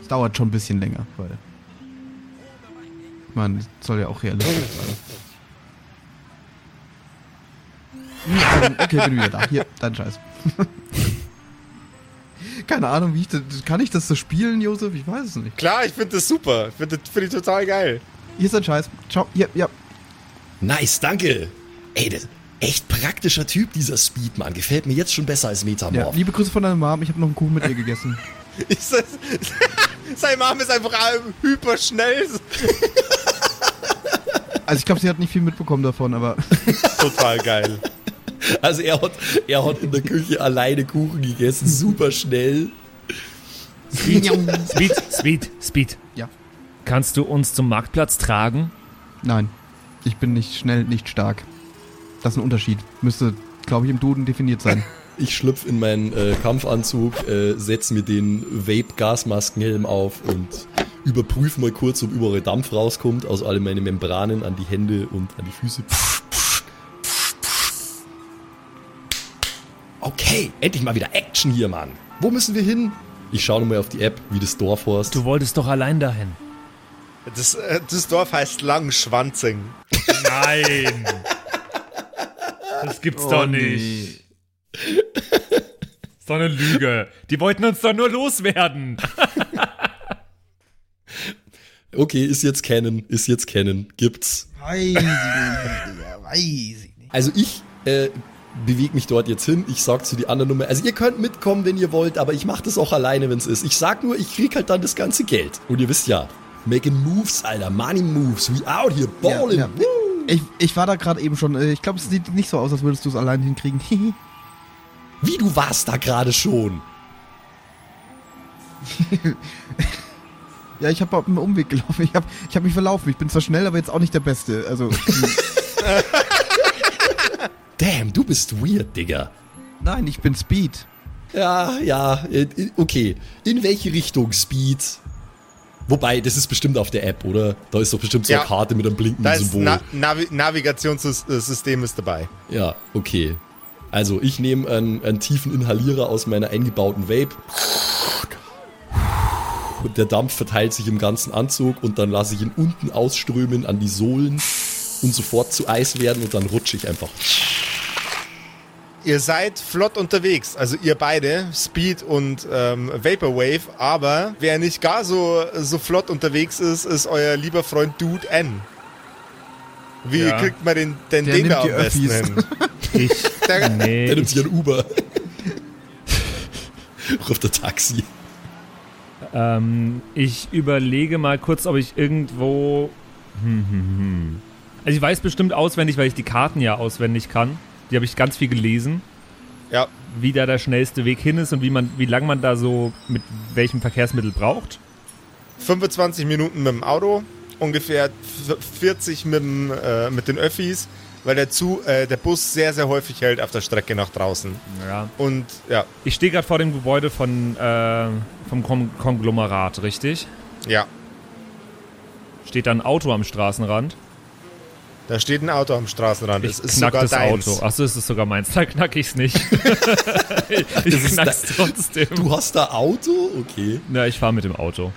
Es dauert schon ein bisschen länger, weil. Man soll ja auch realistisch sein. Okay, bin wieder da. Hier, dein Scheiß. Keine Ahnung, wie ich das. Kann ich das so spielen, Josef? Ich weiß es nicht. Klar, ich finde das super. Ich finde das find ich total geil. Hier ist dein Scheiß. Ciao. Ja, ja. Nice, danke. Ey, das echt praktischer Typ, dieser Speedman. Gefällt mir jetzt schon besser als ja. Metamorph. Liebe Grüße von deiner Mom. Ich habe noch einen Kuchen mit ihr gegessen. Ist das, sein Mom ist einfach hyper schnell. Also ich glaube, sie hat nicht viel mitbekommen davon, aber Total geil. Also er hat, er hat in der Küche alleine Kuchen gegessen, super schnell. Speed, Speed, Speed. ja. Kannst du uns zum Marktplatz tragen? Nein. Ich bin nicht schnell, nicht stark. Das ist ein Unterschied. Müsste, glaube ich, im Duden definiert sein. Ich schlüpf in meinen äh, Kampfanzug, äh, setz mir den Vape-Gasmaskenhelm auf und überprüfe mal kurz, ob überall Dampf rauskommt aus all meinen Membranen an die Hände und an die Füße. Okay, endlich mal wieder Action hier, Mann. Wo müssen wir hin? Ich schaue nochmal auf die App, wie das Dorf heißt. Du wolltest doch allein dahin. Das, äh, das Dorf heißt Langschwanzing. Nein. Das gibt's doch nicht. Das ist doch eine Lüge. Die wollten uns doch nur loswerden. Okay, ist jetzt Canon, ist jetzt Canon, gibt's. Weiß ich nicht, Digga, weiß ich nicht. Also ich äh, bewege mich dort jetzt hin. Ich sag zu die anderen Nummer. Also ihr könnt mitkommen, wenn ihr wollt, aber ich mache das auch alleine, wenn es ist. Ich sag nur, ich krieg halt dann das ganze Geld. Und ihr wisst ja, making moves, Alter, money moves, we out here, balling. Ja, ja. Ich, ich war da gerade eben schon. äh, Ich glaube, es sieht nicht so aus, als würdest du es allein hinkriegen. Wie du warst da gerade schon. ja, ich habe einen Umweg gelaufen. Ich habe ich hab mich verlaufen. Ich bin zwar schnell, aber jetzt auch nicht der Beste. Also, Damn, du bist weird, Digga. nein, ich bin Speed. Ja, ja, äh, okay. In welche Richtung Speed? Wobei, das ist bestimmt auf der App, oder? Da ist doch bestimmt so eine Ja. Karte mit einem Da blinkenden ist Symbol. Na Navi Navigationssystem ist dabei. Ja, okay. Also ich nehme einen, einen tiefen Inhalierer aus meiner eingebauten Vape. Und der Dampf verteilt sich im ganzen Anzug und dann lasse ich ihn unten ausströmen an die Sohlen und sofort zu Eis werden und dann rutsche ich einfach. Ihr seid flott unterwegs, also ihr beide, Speed und ähm, Vaporwave, aber wer nicht gar so, so flott unterwegs ist, ist euer lieber Freund Dude N. Wie Ja. kriegt man den, denn Der den nimmt da am die besten hin? Ich, Der, nee, Der nimmt ich, sich ein Uber. Ruft der Taxi. ähm, ich überlege mal kurz, ob ich irgendwo. Hm, hm, hm. Also ich weiß bestimmt auswendig, weil ich die Karten ja auswendig kann. Die habe ich ganz viel gelesen, ja, wie da der schnellste Weg hin ist und wie man, wie lange man da so mit welchem Verkehrsmittel braucht. 25 Minuten mit dem Auto, ungefähr f- 40 mit, dem, äh, mit den Öffis, weil der, Zu äh, der Bus sehr, sehr häufig hält auf der Strecke nach draußen. Ja. Und ja, Ich stehe gerade vor dem Gebäude von äh, vom Kon Konglomerat, richtig? ja, Steht da ein Auto am Straßenrand? Da steht ein Auto am Straßenrand. Ich es ist knack sogar das deins. Auto. Achso, es ist sogar meins. Da knack ich's nicht. ich ist knack's trotzdem. Du hast da Auto? Okay. Na, ich fahre mit dem Auto.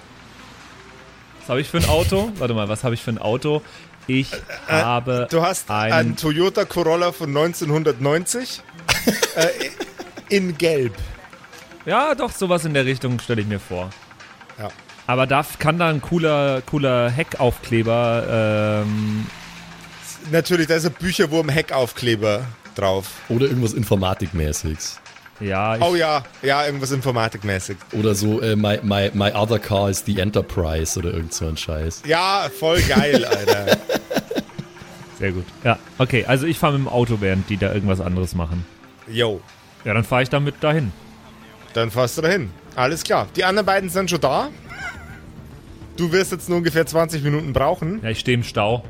Was habe ich für ein Auto? Warte mal, was habe ich für ein Auto? Ich habe Äh, Du hast einen. einen Toyota Corolla von 1990 äh, in Gelb. ja, doch, sowas in der Richtung stelle ich mir vor. Ja. Aber da kann da ein cooler, cooler Heckaufkleber. Ähm, Natürlich, da ist ein Bücherwurm-Heckaufkleber drauf. Oder irgendwas Informatikmäßiges. ja, ich, Oh ja, ja, irgendwas informatikmäßig. Oder so, äh, my, my, my other car is the Enterprise oder irgend so ein Scheiß. Ja, voll geil, Alter. sehr gut. Ja, okay, also ich fahre mit dem Auto, während die da irgendwas anderes machen. Yo, Ja, dann fahre ich damit dahin. dann fährst du dahin. Alles klar. Die anderen beiden sind schon da. Du wirst jetzt nur ungefähr 20 Minuten brauchen. Ja, ich stehe im Stau.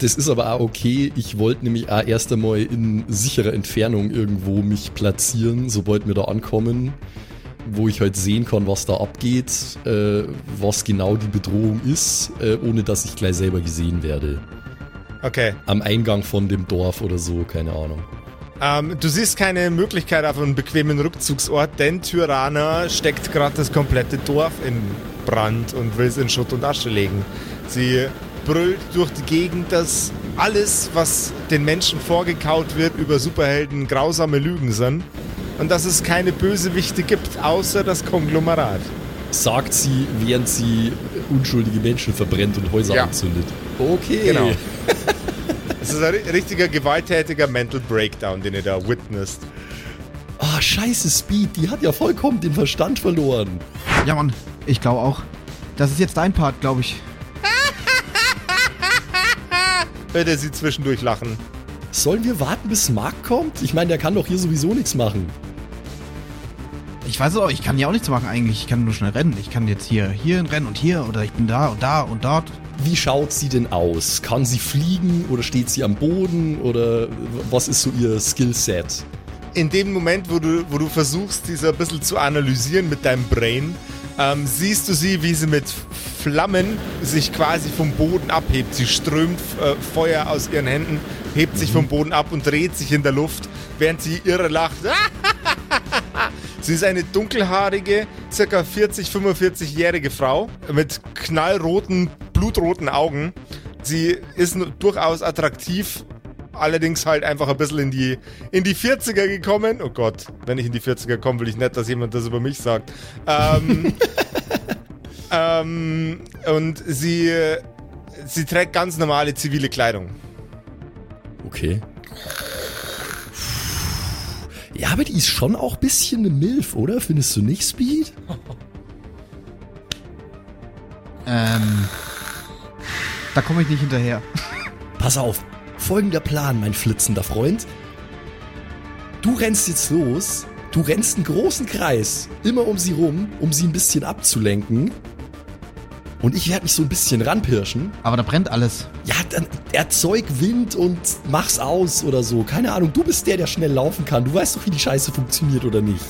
Das ist aber auch okay. Ich wollte nämlich auch erst einmal in sicherer Entfernung irgendwo mich platzieren, sobald wir da ankommen, wo ich halt sehen kann, was da abgeht, äh, was genau die Bedrohung ist, äh, ohne dass ich gleich selber gesehen werde. Okay. Am Eingang von dem Dorf oder so, keine Ahnung. Ähm, du siehst keine Möglichkeit auf einen bequemen Rückzugsort, denn Tyrana steckt gerade das komplette Dorf in Brand und will es in Schutt und Asche legen. Sie brüllt durch die Gegend, dass alles, was den Menschen vorgekaut wird, über Superhelden grausame Lügen sind und dass es keine Bösewichte gibt, außer das Konglomerat. Sagt sie, während sie unschuldige Menschen verbrennt und Häuser Ja. anzündet. Okay. Genau. Es ist ein ri- richtiger gewalttätiger Mental Breakdown, den ihr da witnessed. Ah, scheiße, Speed, die hat ja vollkommen den Verstand verloren. Ja, Mann, ich glaube auch. Das ist jetzt dein Part, glaube ich. Hört ihr sie zwischendurch lachen. Sollen wir warten, bis Mark kommt? Ich meine, der kann doch hier sowieso nichts machen. Ich weiß es auch, ich kann ja auch nichts machen eigentlich. Ich kann nur schnell rennen. Ich kann jetzt hier, hier rennen und hier oder ich bin da und da und dort. Wie schaut sie denn aus? Kann sie fliegen oder steht sie am Boden oder was ist so ihr Skillset? in dem Moment, wo du, wo du versuchst, diese ein bisschen zu analysieren mit deinem Brain, ähm, siehst du sie, wie sie mit Flammen sich quasi vom Boden abhebt. Sie strömt äh, Feuer aus ihren Händen, hebt sich vom Boden ab und dreht sich in der Luft, während sie irre lacht. sie ist eine dunkelhaarige, circa 40, 45-jährige Frau mit knallroten, blutroten Augen. Sie ist durchaus attraktiv, allerdings halt einfach ein bisschen in die, in die 40er gekommen. Oh Gott, wenn ich in die 40er komme, will ich nicht, dass jemand das über mich sagt. Ähm, ähm, und sie, sie trägt ganz normale zivile Kleidung. Okay. Ja, aber die ist schon auch ein bisschen eine Milf, oder? Findest du nicht, Speed? Ähm. Da komme ich nicht hinterher. Pass auf, folgender Plan, mein flitzender Freund. Du rennst jetzt los, du rennst einen großen Kreis, immer um sie rum, um sie ein bisschen abzulenken. Und ich werde mich so ein bisschen ranpirschen. Aber da brennt alles. Ja, dann erzeug Wind und mach's aus oder so. Keine Ahnung, du bist der, der schnell laufen kann. Du weißt doch, wie die Scheiße funktioniert oder nicht.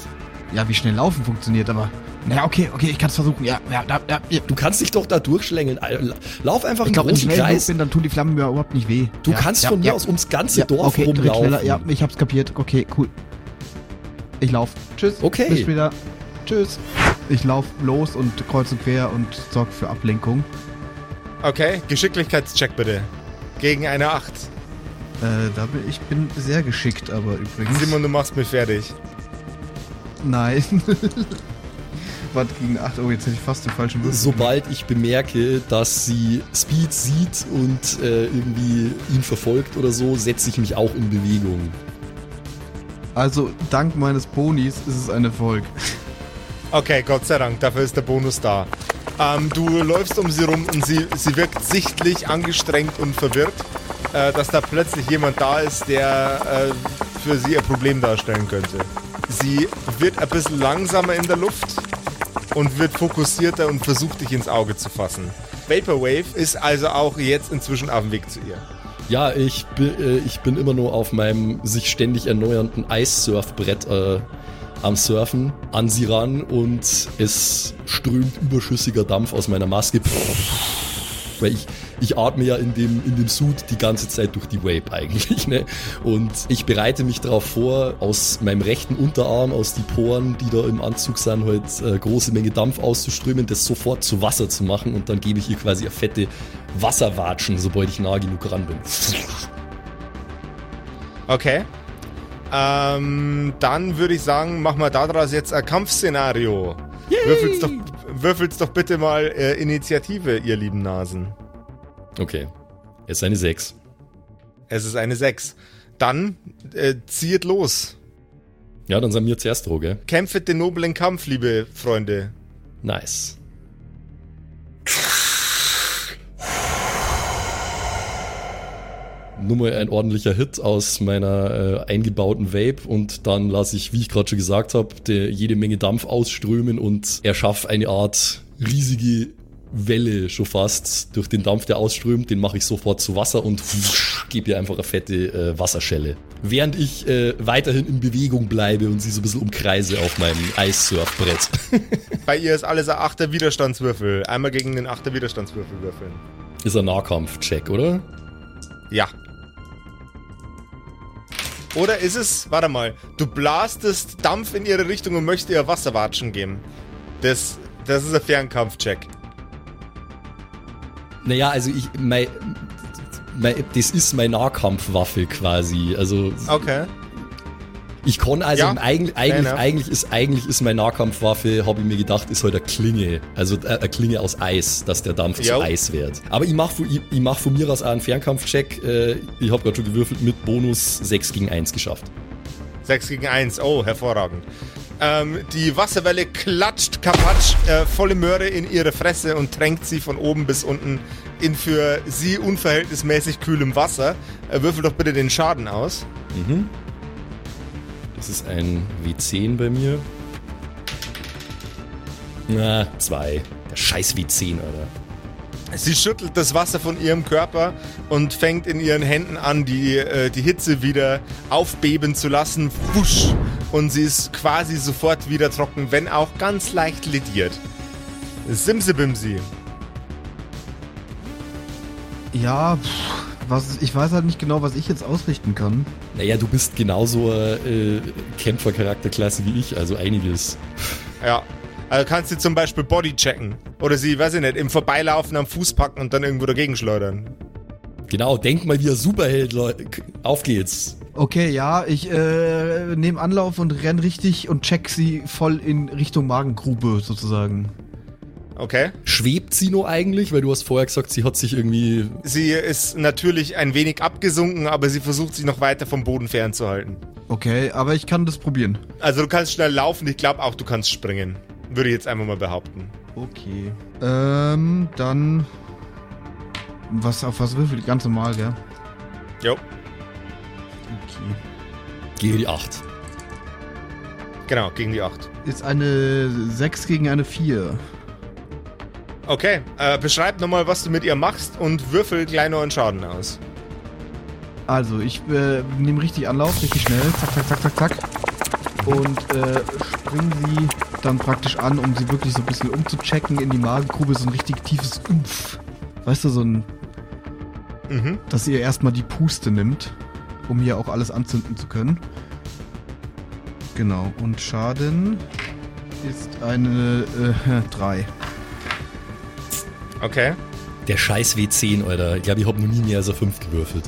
Ja, wie schnell laufen funktioniert, aber. Ja, okay, okay, ich kann es versuchen. Ja, ja, ja, ja. Du kannst dich doch da durchschlängeln. Äh, Lauf einfach Ich einen glaube, wenn ich großen Kreis. bin, dann tun die Flammen mir überhaupt nicht weh. Du ja, kannst ja, von mir ja. aus ums ganze Dorf okay, rumlaufen. Ja, ich hab's kapiert. Okay, cool. Ich lauf. Tschüss. Okay. Bis später. Tschüss. Ich lauf los und kreuz und quer und sorg für Ablenkung. Okay, Geschicklichkeitscheck bitte. Gegen eine 8. Äh, da bin ich bin sehr geschickt, aber übrigens. Simon, du machst mich fertig. Nein. Was gegen 8? Oh, jetzt hätte ich fast den falschen Würfel. Sobald ich bemerke, dass sie Speed sieht und äh, irgendwie ihn verfolgt oder so, setze ich mich auch in Bewegung. Also, dank meines Bonis ist es ein Erfolg. Okay, Gott sei Dank, dafür ist der Bonus da. Ähm, du läufst um sie rum und sie, sie wirkt sichtlich angestrengt und verwirrt, äh, dass da plötzlich jemand da ist, der äh, für sie ein Problem darstellen könnte. Sie wird ein bisschen langsamer in der Luft und wird fokussierter und versucht dich ins Auge zu fassen. Vaporwave ist also auch jetzt inzwischen auf dem Weg zu ihr. Ja, ich bin, äh, ich bin immer nur auf meinem sich ständig erneuernden Eissurfbrett äh, am Surfen an sie ran und es strömt überschüssiger Dampf aus meiner Maske. Weil ich, ich atme ja in dem, in dem Suit die ganze Zeit durch die Vape eigentlich. Ne? Und ich bereite mich darauf vor, aus meinem rechten Unterarm, aus die Poren, die da im Anzug sind, halt äh, große Menge Dampf auszuströmen, das sofort zu Wasser zu machen und dann gebe ich ihr quasi eine fette Wasserwatschen, sobald ich nah genug ran bin. Okay. Ähm, dann würde ich sagen, machen wir daraus jetzt ein Kampfszenario. Würfelt's doch, würfelt's doch bitte mal äh, Initiative, ihr lieben Nasen. Okay. Es ist eine 6. Es ist eine 6. Dann äh, zieht los. Ja, dann sind wir zuerst dran, gell? Kämpfet den noblen Kampf, liebe Freunde. Nice. Nur mal ein ordentlicher Hit aus meiner äh, eingebauten Vape und dann lasse ich, wie ich gerade schon gesagt habe, jede Menge Dampf ausströmen und erschaffe eine Art riesige Welle schon fast durch den Dampf, der ausströmt. Den mache ich sofort zu Wasser und gebe ihr einfach eine fette äh, Wasserschelle. Während ich äh, weiterhin in Bewegung bleibe und sie so ein bisschen umkreise auf meinem Eissurfbrett. Bei ihr ist alles ein achter Widerstandswürfel. Einmal gegen den achter Widerstandswürfel würfeln. Ist ein Nahkampf-Check, oder? Ja. Oder ist es, warte mal, du blastest Dampf in ihre Richtung und möchtest ihr Wasserwatschen geben. Das, das ist ein Fernkampfcheck. Naja, also ich, mein, mein, das ist meine Nahkampfwaffe quasi. Also Okay. Ich kann also Ja, eigentlich, eigentlich, enough. eigentlich ist eigentlich ist meine Nahkampfwaffe, habe ich mir gedacht, ist halt eine Klinge. Also äh, eine Klinge aus Eis, dass der Dampf zu Eis wird. Aber ich mache ich, ich mach von mir aus auch einen Fernkampfcheck. Äh, ich habe gerade schon gewürfelt mit Bonus 6 gegen 1 geschafft. 6 gegen 1. Oh, hervorragend. Ähm, die Wasserwelle klatscht kapatsch äh, volle Möhre in ihre Fresse und tränkt sie von oben bis unten in für sie unverhältnismäßig kühlem Wasser. Äh, würfel doch bitte den Schaden aus. Das ist ein W10 bei mir. Na, zwei. Der scheiß W10, Alter. Sie schüttelt das Wasser von ihrem Körper und fängt in ihren Händen an, die, äh, die Hitze wieder aufbeben zu lassen. Wusch! Und sie ist quasi sofort wieder trocken, wenn auch ganz leicht lediert. Simsebimsi. Ja, pff, was, ich weiß halt nicht genau, was ich jetzt ausrichten kann. Naja, du bist genauso äh, Kämpfer-Charakterklasse wie ich, also einiges. Ja. Also kannst du zum Beispiel Body checken. Oder sie, weiß ich nicht, im Vorbeilaufen am Fuß packen und dann irgendwo dagegen schleudern. Genau, denk mal wie ein Superheld, Leute. Auf geht's. Okay, ja, ich äh, nehme Anlauf und renn richtig und check sie voll in Richtung Magengrube sozusagen. Okay. Schwebt sie nur eigentlich? Weil du hast vorher gesagt, sie hat sich irgendwie. Sie ist natürlich ein wenig abgesunken, aber sie versucht sich noch weiter vom Boden fernzuhalten. Okay, aber ich kann das probieren. Also du kannst schnell laufen, ich glaube auch du kannst springen. Würde ich jetzt einfach mal behaupten. Okay. Ähm, dann. Was, auf was würfel ich? Ganz normal, gell? Jo, Okay. Gehe die 8. genau, gegen die 8. Ist eine 6 gegen eine 4. Okay, äh, beschreib nochmal, was du mit ihr machst und würfel gleich noch einen Schaden aus. Also, ich äh, nehme richtig Anlauf, richtig schnell. Zack, zack, zack, zack, zack. Und äh, spring sie dann praktisch an, um sie wirklich so ein bisschen umzuchecken in die Magengrube. So ein richtig tiefes Umpf. Weißt du, so ein. Mhm. Dass ihr erstmal die Puste nimmt, um hier auch alles anzünden zu können. Genau, und Schaden ist eine äh, 3. Okay. Der scheiß W10, Alter. Ich glaube, ich habe noch nie mehr als eine 5 gewürfelt.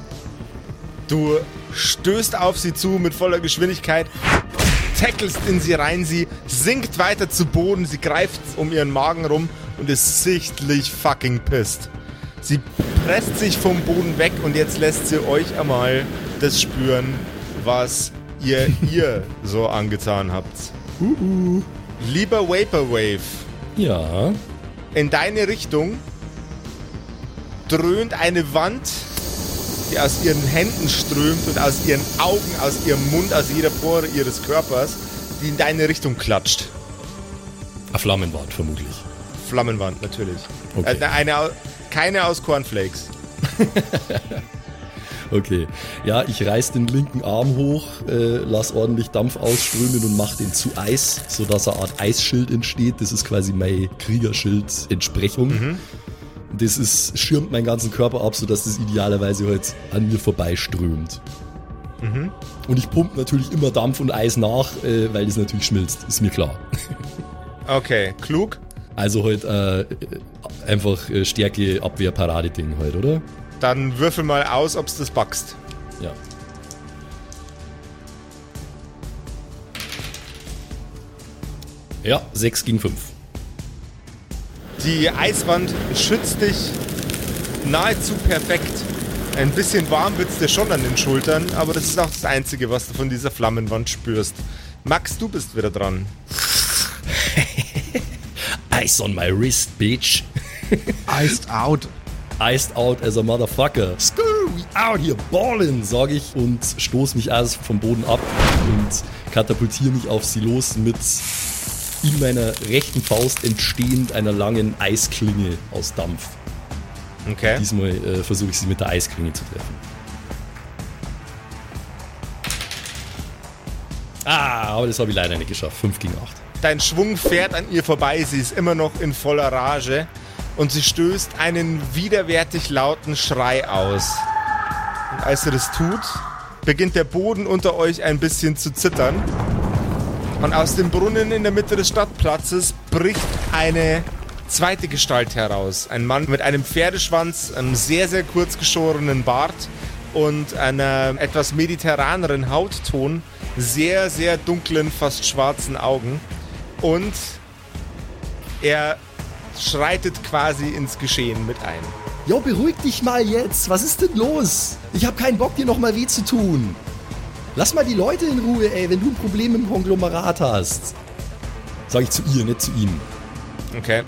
Du stößt auf sie zu mit voller Geschwindigkeit, tackelst in sie rein, sie sinkt weiter zu Boden, sie greift um ihren Magen rum und ist sichtlich fucking pisst. Sie presst sich vom Boden weg und jetzt lässt sie euch einmal das spüren, was ihr ihr so angetan habt. Lieber Vaporwave, Ja. In deine Richtung dröhnt eine Wand, die aus ihren Händen strömt und aus ihren Augen, aus ihrem Mund, aus jeder Pore ihres Körpers, die in deine Richtung klatscht. Eine Flammenwand, vermutlich. Flammenwand natürlich. Okay. Äh, eine, keine aus Cornflakes. Okay. Ja, ich reiß den linken Arm hoch, äh, lass ordentlich Dampf ausströmen und mach den zu Eis, sodass eine Art Eisschild entsteht. Das ist quasi meine Kriegerschild-Entsprechung. Das ist, schirmt meinen ganzen Körper ab, sodass das idealerweise halt an mir vorbeiströmt. Und ich pumpe natürlich immer Dampf und Eis nach, äh, weil das natürlich schmilzt, ist mir klar. Okay, klug. Also halt äh, einfach äh, Stärke, Abwehr, Parade-Ding halt, oder? Dann würfel mal aus, ob es das backst. Ja. Ja, 6 gegen 5. Die Eiswand schützt dich nahezu perfekt. Ein bisschen warm wird's dir schon an den Schultern, aber das ist auch das Einzige, was du von dieser Flammenwand spürst. Max, du bist wieder dran. Ice on my wrist, bitch. Iced out. Iced out as a motherfucker. Screw we out here ballin', sag ich und stoß mich erst vom Boden ab und katapultiere mich auf sie los mit in meiner rechten Faust entstehend einer langen Eisklinge aus Dampf. Okay. Diesmal äh, versuche ich sie mit der Eisklinge zu treffen. Ah, aber das habe ich leider nicht geschafft. 5 gegen 8. Dein Schwung fährt an ihr vorbei, sie ist immer noch in voller Rage und sie stößt einen widerwärtig lauten Schrei aus. Und als sie das tut, beginnt der Boden unter euch ein bisschen zu zittern. Und aus dem Brunnen in der Mitte des Stadtplatzes bricht eine zweite Gestalt heraus. Ein Mann mit einem Pferdeschwanz, einem sehr, sehr kurz geschorenen Bart und einer etwas mediterraneren Hautton, sehr, sehr dunklen, fast schwarzen Augen. Und er schreitet quasi ins Geschehen mit ein. Jo, beruhig dich mal jetzt. Was ist denn los? Ich habe keinen Bock, dir nochmal weh zu tun. Lass mal die Leute in Ruhe, ey, wenn du ein Problem im Konglomerat hast. Sag ich zu ihr, nicht zu ihm. Okay.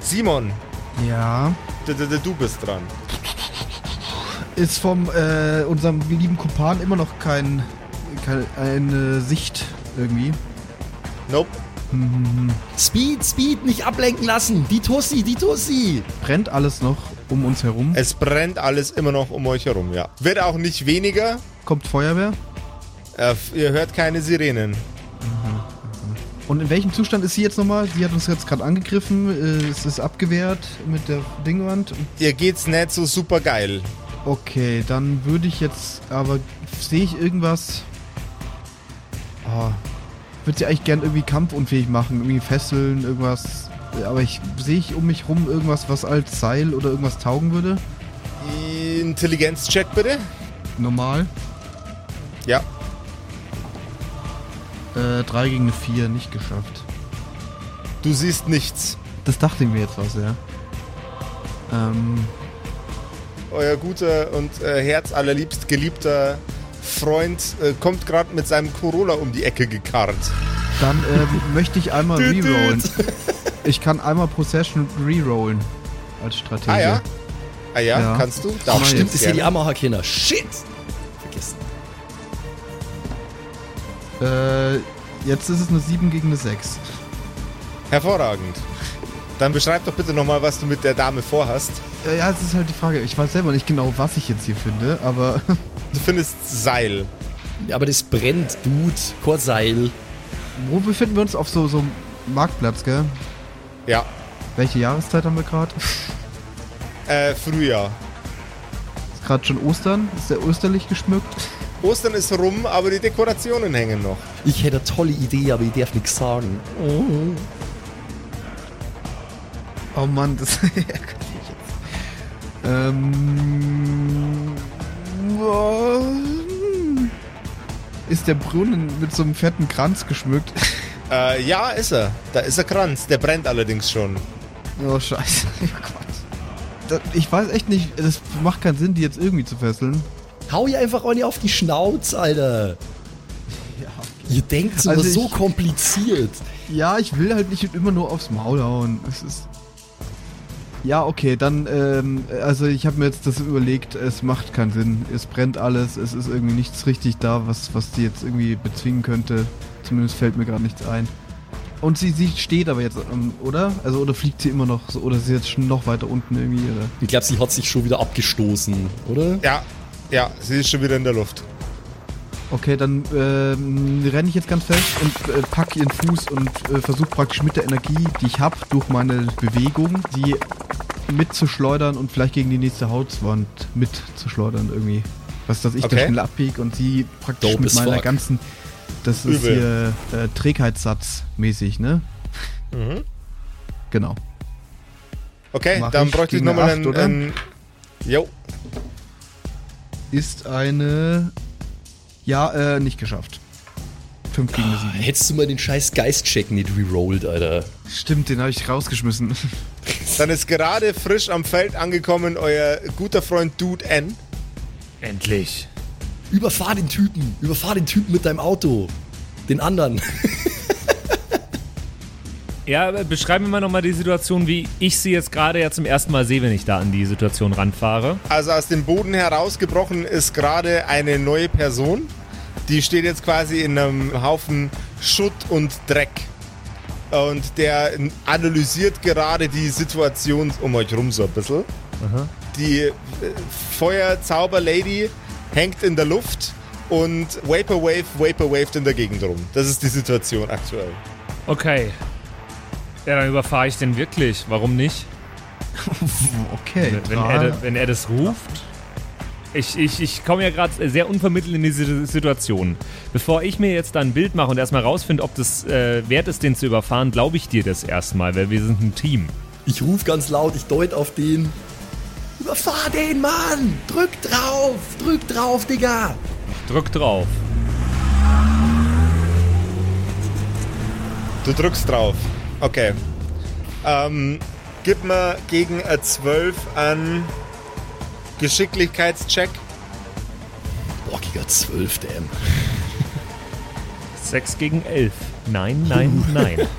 Simon, Ja. d- d- d- du bist dran. Ist vom äh, unserem lieben Kumpan immer noch kein, kein eine Sicht irgendwie. Nope. Speed, Speed, nicht ablenken lassen. Die Tussi, die Tussi. Brennt alles noch um uns herum. Es brennt alles immer noch um euch herum, ja. Wird auch nicht weniger. Kommt Feuerwehr. Äh, ihr hört keine Sirenen. Und in welchem Zustand ist sie jetzt nochmal? Sie hat uns jetzt gerade angegriffen. Äh, es ist abgewehrt mit der Dingwand. Ihr geht's nicht so super geil. Okay, dann würde ich jetzt aber. Sehe ich irgendwas. Oh, würde sie eigentlich gern irgendwie kampfunfähig machen, irgendwie fesseln, irgendwas. Aber ich sehe ich um mich rum irgendwas, was als Seil oder irgendwas taugen würde. Intelligenzcheck bitte. Normal. Ja. Äh, 3 gegen eine 4, nicht geschafft. Du siehst nichts. Das dachte ich mir jetzt was, ja. Ähm, Euer guter und äh, herzallerliebst geliebter Freund äh, kommt gerade mit seinem Corolla um die Ecke gekarrt. dann ähm, möchte ich einmal rerollen. Ich kann einmal Possession rerollen als Stratege. Ah ja? Ah ja, Ja. kannst du? Ach, Darfst du Stimmt, ist ja die gerne. Yamaha-Kinder. Shit! Vergessen. Äh, jetzt ist es eine 7 gegen eine 6. Hervorragend. Dann beschreib doch bitte nochmal, was du mit der Dame vorhast. Ja, es ist halt die Frage. Ich weiß selber nicht genau, was ich jetzt hier finde, aber Du findest Seil. Ja, aber das brennt, Dude. Chorseil. wo befinden wir uns? Auf so, so einem Marktplatz, gell? Ja. Welche Jahreszeit haben wir gerade? Äh, Frühjahr. Ist gerade schon Ostern? Ist der österlich geschmückt? Ostern ist rum, aber die Dekorationen hängen noch. Ich hätte eine tolle Idee, aber ich darf nichts sagen. Oh. Oh Mann, das ärgert mich jetzt. Ähm. Ist der Brunnen mit so einem fetten Kranz geschmückt? Äh, ja, ist er. Da ist er Kranz. Der brennt allerdings schon. Oh, scheiße. Oh Gott. Ich weiß echt nicht, das macht keinen Sinn, die jetzt irgendwie zu fesseln. Hau ihr einfach auch nicht auf die Schnauze, Alter. Ihr denkt immer Also so kompliziert. Ja, ich will halt nicht immer nur aufs Maul hauen. Es ist. Ja, okay, dann, ähm, also ich habe mir jetzt das überlegt, es macht keinen Sinn. Es brennt alles, es ist irgendwie nichts richtig da, was, was die jetzt irgendwie bezwingen könnte. Zumindest fällt mir gerade nichts ein. Und sie, sie steht aber jetzt, ähm, oder? Also, oder fliegt sie immer noch so, oder ist sie jetzt schon noch weiter unten irgendwie, oder? Ich glaube, sie hat sich schon wieder abgestoßen, oder? Ja, ja, sie ist schon wieder in der Luft. Okay, dann ähm, renne ich jetzt ganz fest und äh, pack ihren Fuß und äh, versuche praktisch mit der Energie, die ich habe, durch meine Bewegung, sie mitzuschleudern und vielleicht gegen die nächste Hauswand mitzuschleudern irgendwie. Was, dass ich Okay. da schnell abbieg und sie praktisch Dope mit meiner fuck. ganzen, das ist Übel. hier äh, Trägheitssatz mäßig, ne? Mhm. Genau. Okay, Mach dann ich bräuchte ich nochmal einen. Jo, Ist eine, ja, äh, nicht geschafft. 5 gegen eine 7. Hättest du mal den scheiß Geistcheck nicht rerollt, Alter. Stimmt, den habe ich rausgeschmissen. dann ist gerade frisch am Feld angekommen euer guter Freund Dude N. Endlich. Überfahr den Typen. Überfahr den Typen mit deinem Auto. Den anderen. Ja, aber beschreib mir mal nochmal die Situation, wie ich sie jetzt gerade ja zum ersten Mal sehe, wenn ich da an die Situation ranfahre. Also aus dem Boden herausgebrochen ist gerade eine neue Person. Die steht jetzt quasi in einem Haufen Schutt und Dreck. Und der analysiert gerade die Situation um euch rum so ein bisschen. Die äh, Feuerzauber-Lady hängt in der Luft und Vaporwave Vaporwaved in der Gegend rum. Das ist die Situation aktuell. Okay. Ja, dann überfahre ich den wirklich. Warum nicht? Okay. Wenn, drei. er, wenn er das ruft. Ich, ich, ich komme ja gerade sehr unvermittelt in diese Situation. Bevor ich mir jetzt da ein Bild mache und erstmal rausfinde, ob das äh, wert ist, den zu überfahren, glaube ich dir das erstmal, weil wir sind ein Team. Ich ruf ganz laut, ich deut auf den. Überfahr den, Mann! Drück drauf! Drück drauf, Digga! Drück drauf. Du drückst drauf. Okay. Ähm, gib mir gegen eine 12 an Geschicklichkeitscheck. Boah, Giga 12, damn. 6 gegen 11. Nein, nein, nein.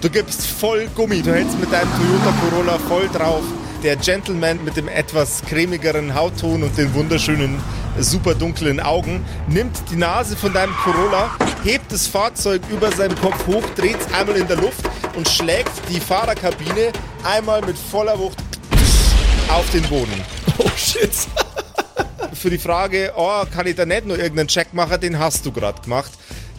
Du gibst voll Gummi. Du hältst mit deinem Toyota Corolla voll drauf. Der Gentleman mit dem etwas cremigeren Hautton und den wunderschönen, super dunklen Augen nimmt die Nase von deinem Corolla, hebt das Fahrzeug über seinem Kopf hoch, dreht es einmal in der Luft und schlägt die Fahrerkabine einmal mit voller Wucht auf den Boden. Oh shit! Für die Frage, oh, kann ich da nicht nur irgendeinen Check machen, den hast du gerade gemacht.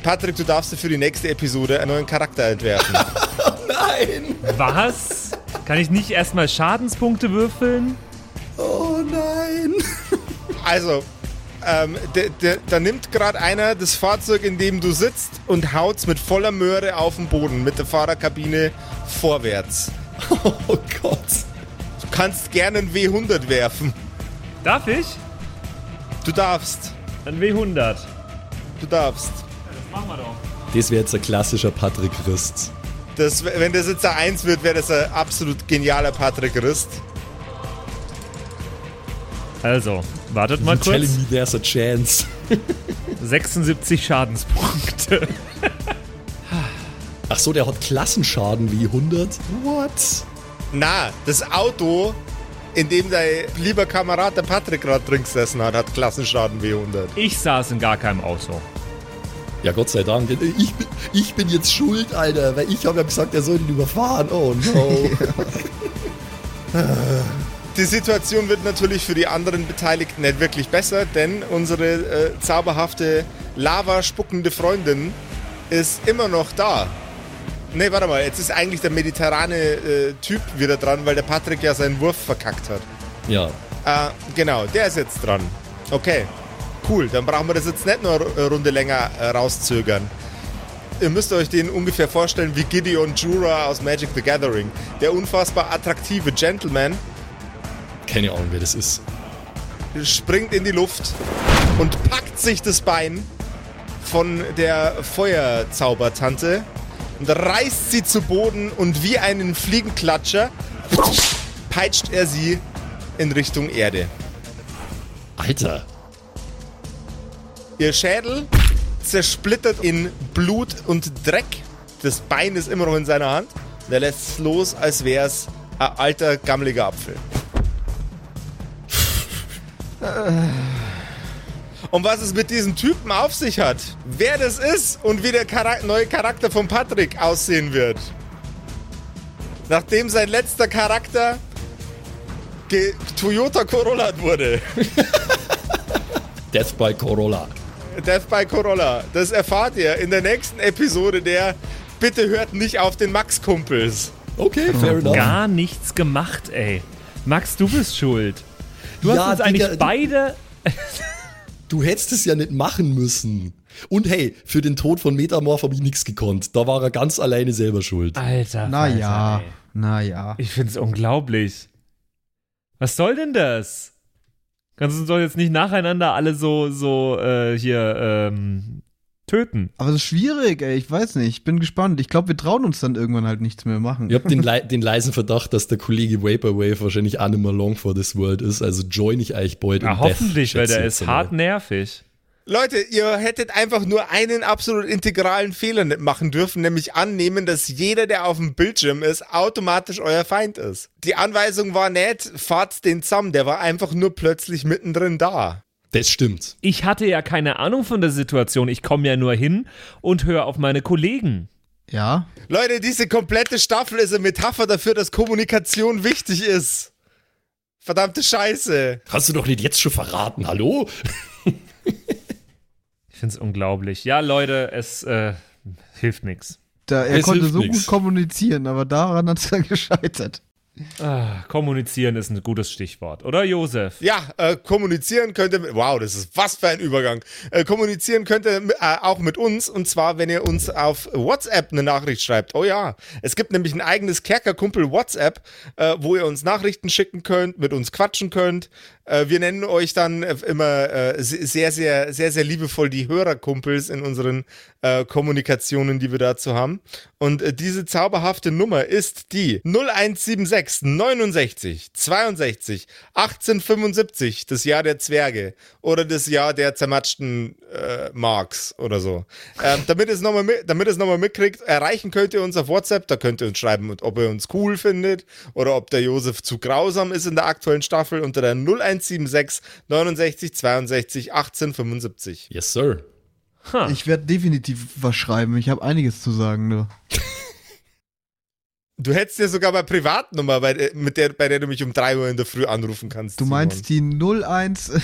Patrick, du darfst dir für die nächste Episode einen neuen Charakter entwerfen. Nein! Was? Kann ich nicht erstmal Schadenspunkte würfeln? Oh nein! Also, ähm, da nimmt gerade einer das Fahrzeug, in dem du sitzt, und haut's mit voller Möhre auf den Boden mit der Fahrerkabine vorwärts. Oh Gott! Du kannst gerne einen W100 werfen. Darf ich? Du darfst. Ein W100. Du darfst. Das machen wir doch. Das wäre jetzt ein klassischer Patrick Christ. Das, wenn das jetzt der 1 wird, wäre das ein absolut genialer Patrick Rist. Also, wartet mal You telling kurz. me there's a chance. 76 Schadenspunkte. Ach so, der hat Klassenschaden wie 100? What? Na, das Auto, in dem dein lieber Kamerad der Patrick gerade drin gesessen hat, hat Klassenschaden W100. Ich saß in gar keinem Auto. Ja, Gott sei Dank. Ich, bin- ich bin jetzt schuld, Alter, weil ich habe ja gesagt, er soll ihn überfahren. Oh no. Die Situation wird natürlich für die anderen Beteiligten nicht wirklich besser, denn unsere äh, zauberhafte Lava-spuckende Freundin ist immer noch da. Ne, warte mal, jetzt ist eigentlich der mediterrane äh, Typ wieder dran, weil der Patrick ja seinen Wurf verkackt hat. ja. Äh, genau, der ist jetzt dran. Okay, cool, dann brauchen wir das jetzt nicht nur eine Runde länger äh, rauszögern. Ihr müsst euch den ungefähr vorstellen wie Gideon Jura aus Magic the Gathering. Der unfassbar attraktive Gentleman Keine Ahnung, wer das ist. springt in die Luft und packt sich das Bein von der Feuerzaubertante und reißt sie zu Boden und wie einen Fliegenklatscher peitscht er sie in Richtung Erde. Alter. Ihr Schädel zersplittert in Blut und Dreck. Das Bein ist immer noch in seiner Hand. Und er lässt es los, als wäre es ein alter, gammeliger Apfel. Und was es mit diesem Typen auf sich hat, wer das ist und wie der Charak neue Charakter von Patrick aussehen wird. Nachdem sein letzter Charakter ge Toyota Corolla wurde. Death by Corolla. Death by Corolla. Das erfahrt ihr in der nächsten Episode der Bitte hört nicht auf den Max-Kumpels. Okay, fair enough. Gar nichts gemacht, ey. Max, du bist schuld. Du Ja, hast uns eigentlich Digga, beide. Du hättest es ja nicht machen müssen. Und hey, für den Tod von Metamorph habe ich nichts gekonnt. Da war er ganz alleine selber schuld. Alter. Naja, naja. Ich find's unglaublich. Was soll denn das? Kannst du uns doch jetzt nicht nacheinander alle so, so, äh, hier, ähm, töten. Aber das ist schwierig, ey. Ich weiß nicht. Ich bin gespannt. Ich glaube, wir trauen uns dann irgendwann halt nichts mehr machen. Ich habe den, lei- den leisen Verdacht, dass der Kollege Vaporwave wahrscheinlich auch nicht mehr long for this world ist. Also join ich euch bald Ja, hoffentlich, Death, weil der ist hart nervig. Leute, ihr hättet einfach nur einen absolut integralen Fehler nicht machen dürfen, nämlich annehmen, dass jeder, der auf dem Bildschirm ist, automatisch euer Feind ist. Die Anweisung war nicht, fahrt den zusammen, der war einfach nur plötzlich mittendrin da. Das stimmt. Ich hatte ja keine Ahnung von der Situation. Ich komme ja nur hin und höre auf meine Kollegen. Ja. Leute, diese komplette Staffel ist eine Metapher dafür, dass Kommunikation wichtig ist. Verdammte Scheiße. Hast du doch nicht jetzt schon verraten, hallo? Ich find's unglaublich. Ja, Leute, es äh, hilft nichts. Er Es konnte so nix. gut kommunizieren, aber daran hat es dann gescheitert. Ah, kommunizieren ist ein gutes Stichwort, oder Josef? Ja, äh, kommunizieren könnte, wow, das ist was für ein Übergang. Äh, kommunizieren könnte äh, auch mit uns und zwar, wenn ihr uns auf WhatsApp eine Nachricht schreibt. Oh ja, es gibt nämlich ein eigenes Kerkerkumpel WhatsApp, äh, wo ihr uns Nachrichten schicken könnt, mit uns quatschen könnt. Äh, wir nennen euch dann äh, immer äh, se- sehr, sehr, sehr, sehr liebevoll die Hörerkumpels in unseren Kommunikationen, die wir dazu haben. Und diese zauberhafte Nummer ist die 0176 69 62 1875, das Jahr der Zwerge oder das Jahr der zermatschten äh, Marks oder so. Ähm, damit nochmal damit es noch mal mitkriegt, erreichen könnt ihr uns auf WhatsApp, da könnt ihr uns schreiben, ob ihr uns cool findet oder ob der Josef zu grausam ist in der aktuellen Staffel unter der 0176 69 62 1875. Yes, sir. Ich werde definitiv was schreiben. Ich habe einiges zu sagen, nur. Du hättest dir sogar mal Privatnummer, bei, der- mit der, bei der du mich um 3 Uhr in der Früh anrufen kannst. Du Simon. meinst die 01.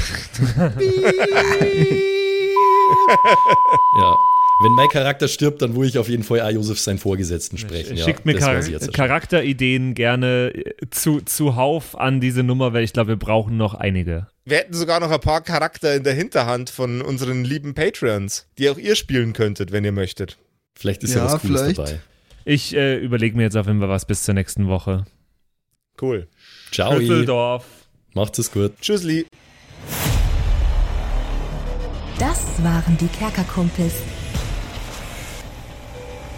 Ja. Wenn mein Charakter stirbt, dann will ich auf jeden Fall auch Josef seinen Vorgesetzten sprechen. Ja, Schickt mir das Char. Charakterideen gerne äh, zu, zuhauf an diese Nummer, weil ich glaube, wir brauchen noch einige. Wir hätten sogar noch ein paar Charakter in der Hinterhand von unseren lieben Patreons, die auch ihr spielen könntet, wenn ihr möchtet. Vielleicht ist ja, Ja, was Cooles vielleicht. dabei. Ich äh, überlege mir jetzt auf jeden Fall was bis zur nächsten Woche. Cool. Ciao. Düsseldorf. Macht's es gut. Tschüssli. Das waren die Kerkerkumpels.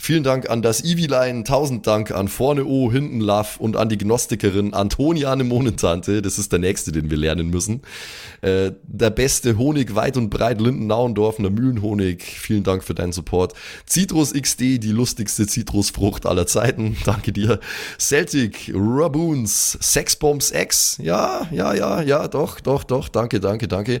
Vielen Dank an das Eviline, tausend Dank an Vorne O, Hinten Love und an die Gnostikerin Antoniane Monentante, das ist der nächste, den wir lernen müssen. Äh, der beste Honig weit und breit, Linden-Nauendorfener Mühlenhonig, vielen Dank für deinen Support. Citrus XD, die lustigste Zitrusfrucht aller Zeiten, danke dir. Celtic, Raboons, Sexbombs X, ja, ja, ja, ja, doch, doch, doch, danke, danke, danke.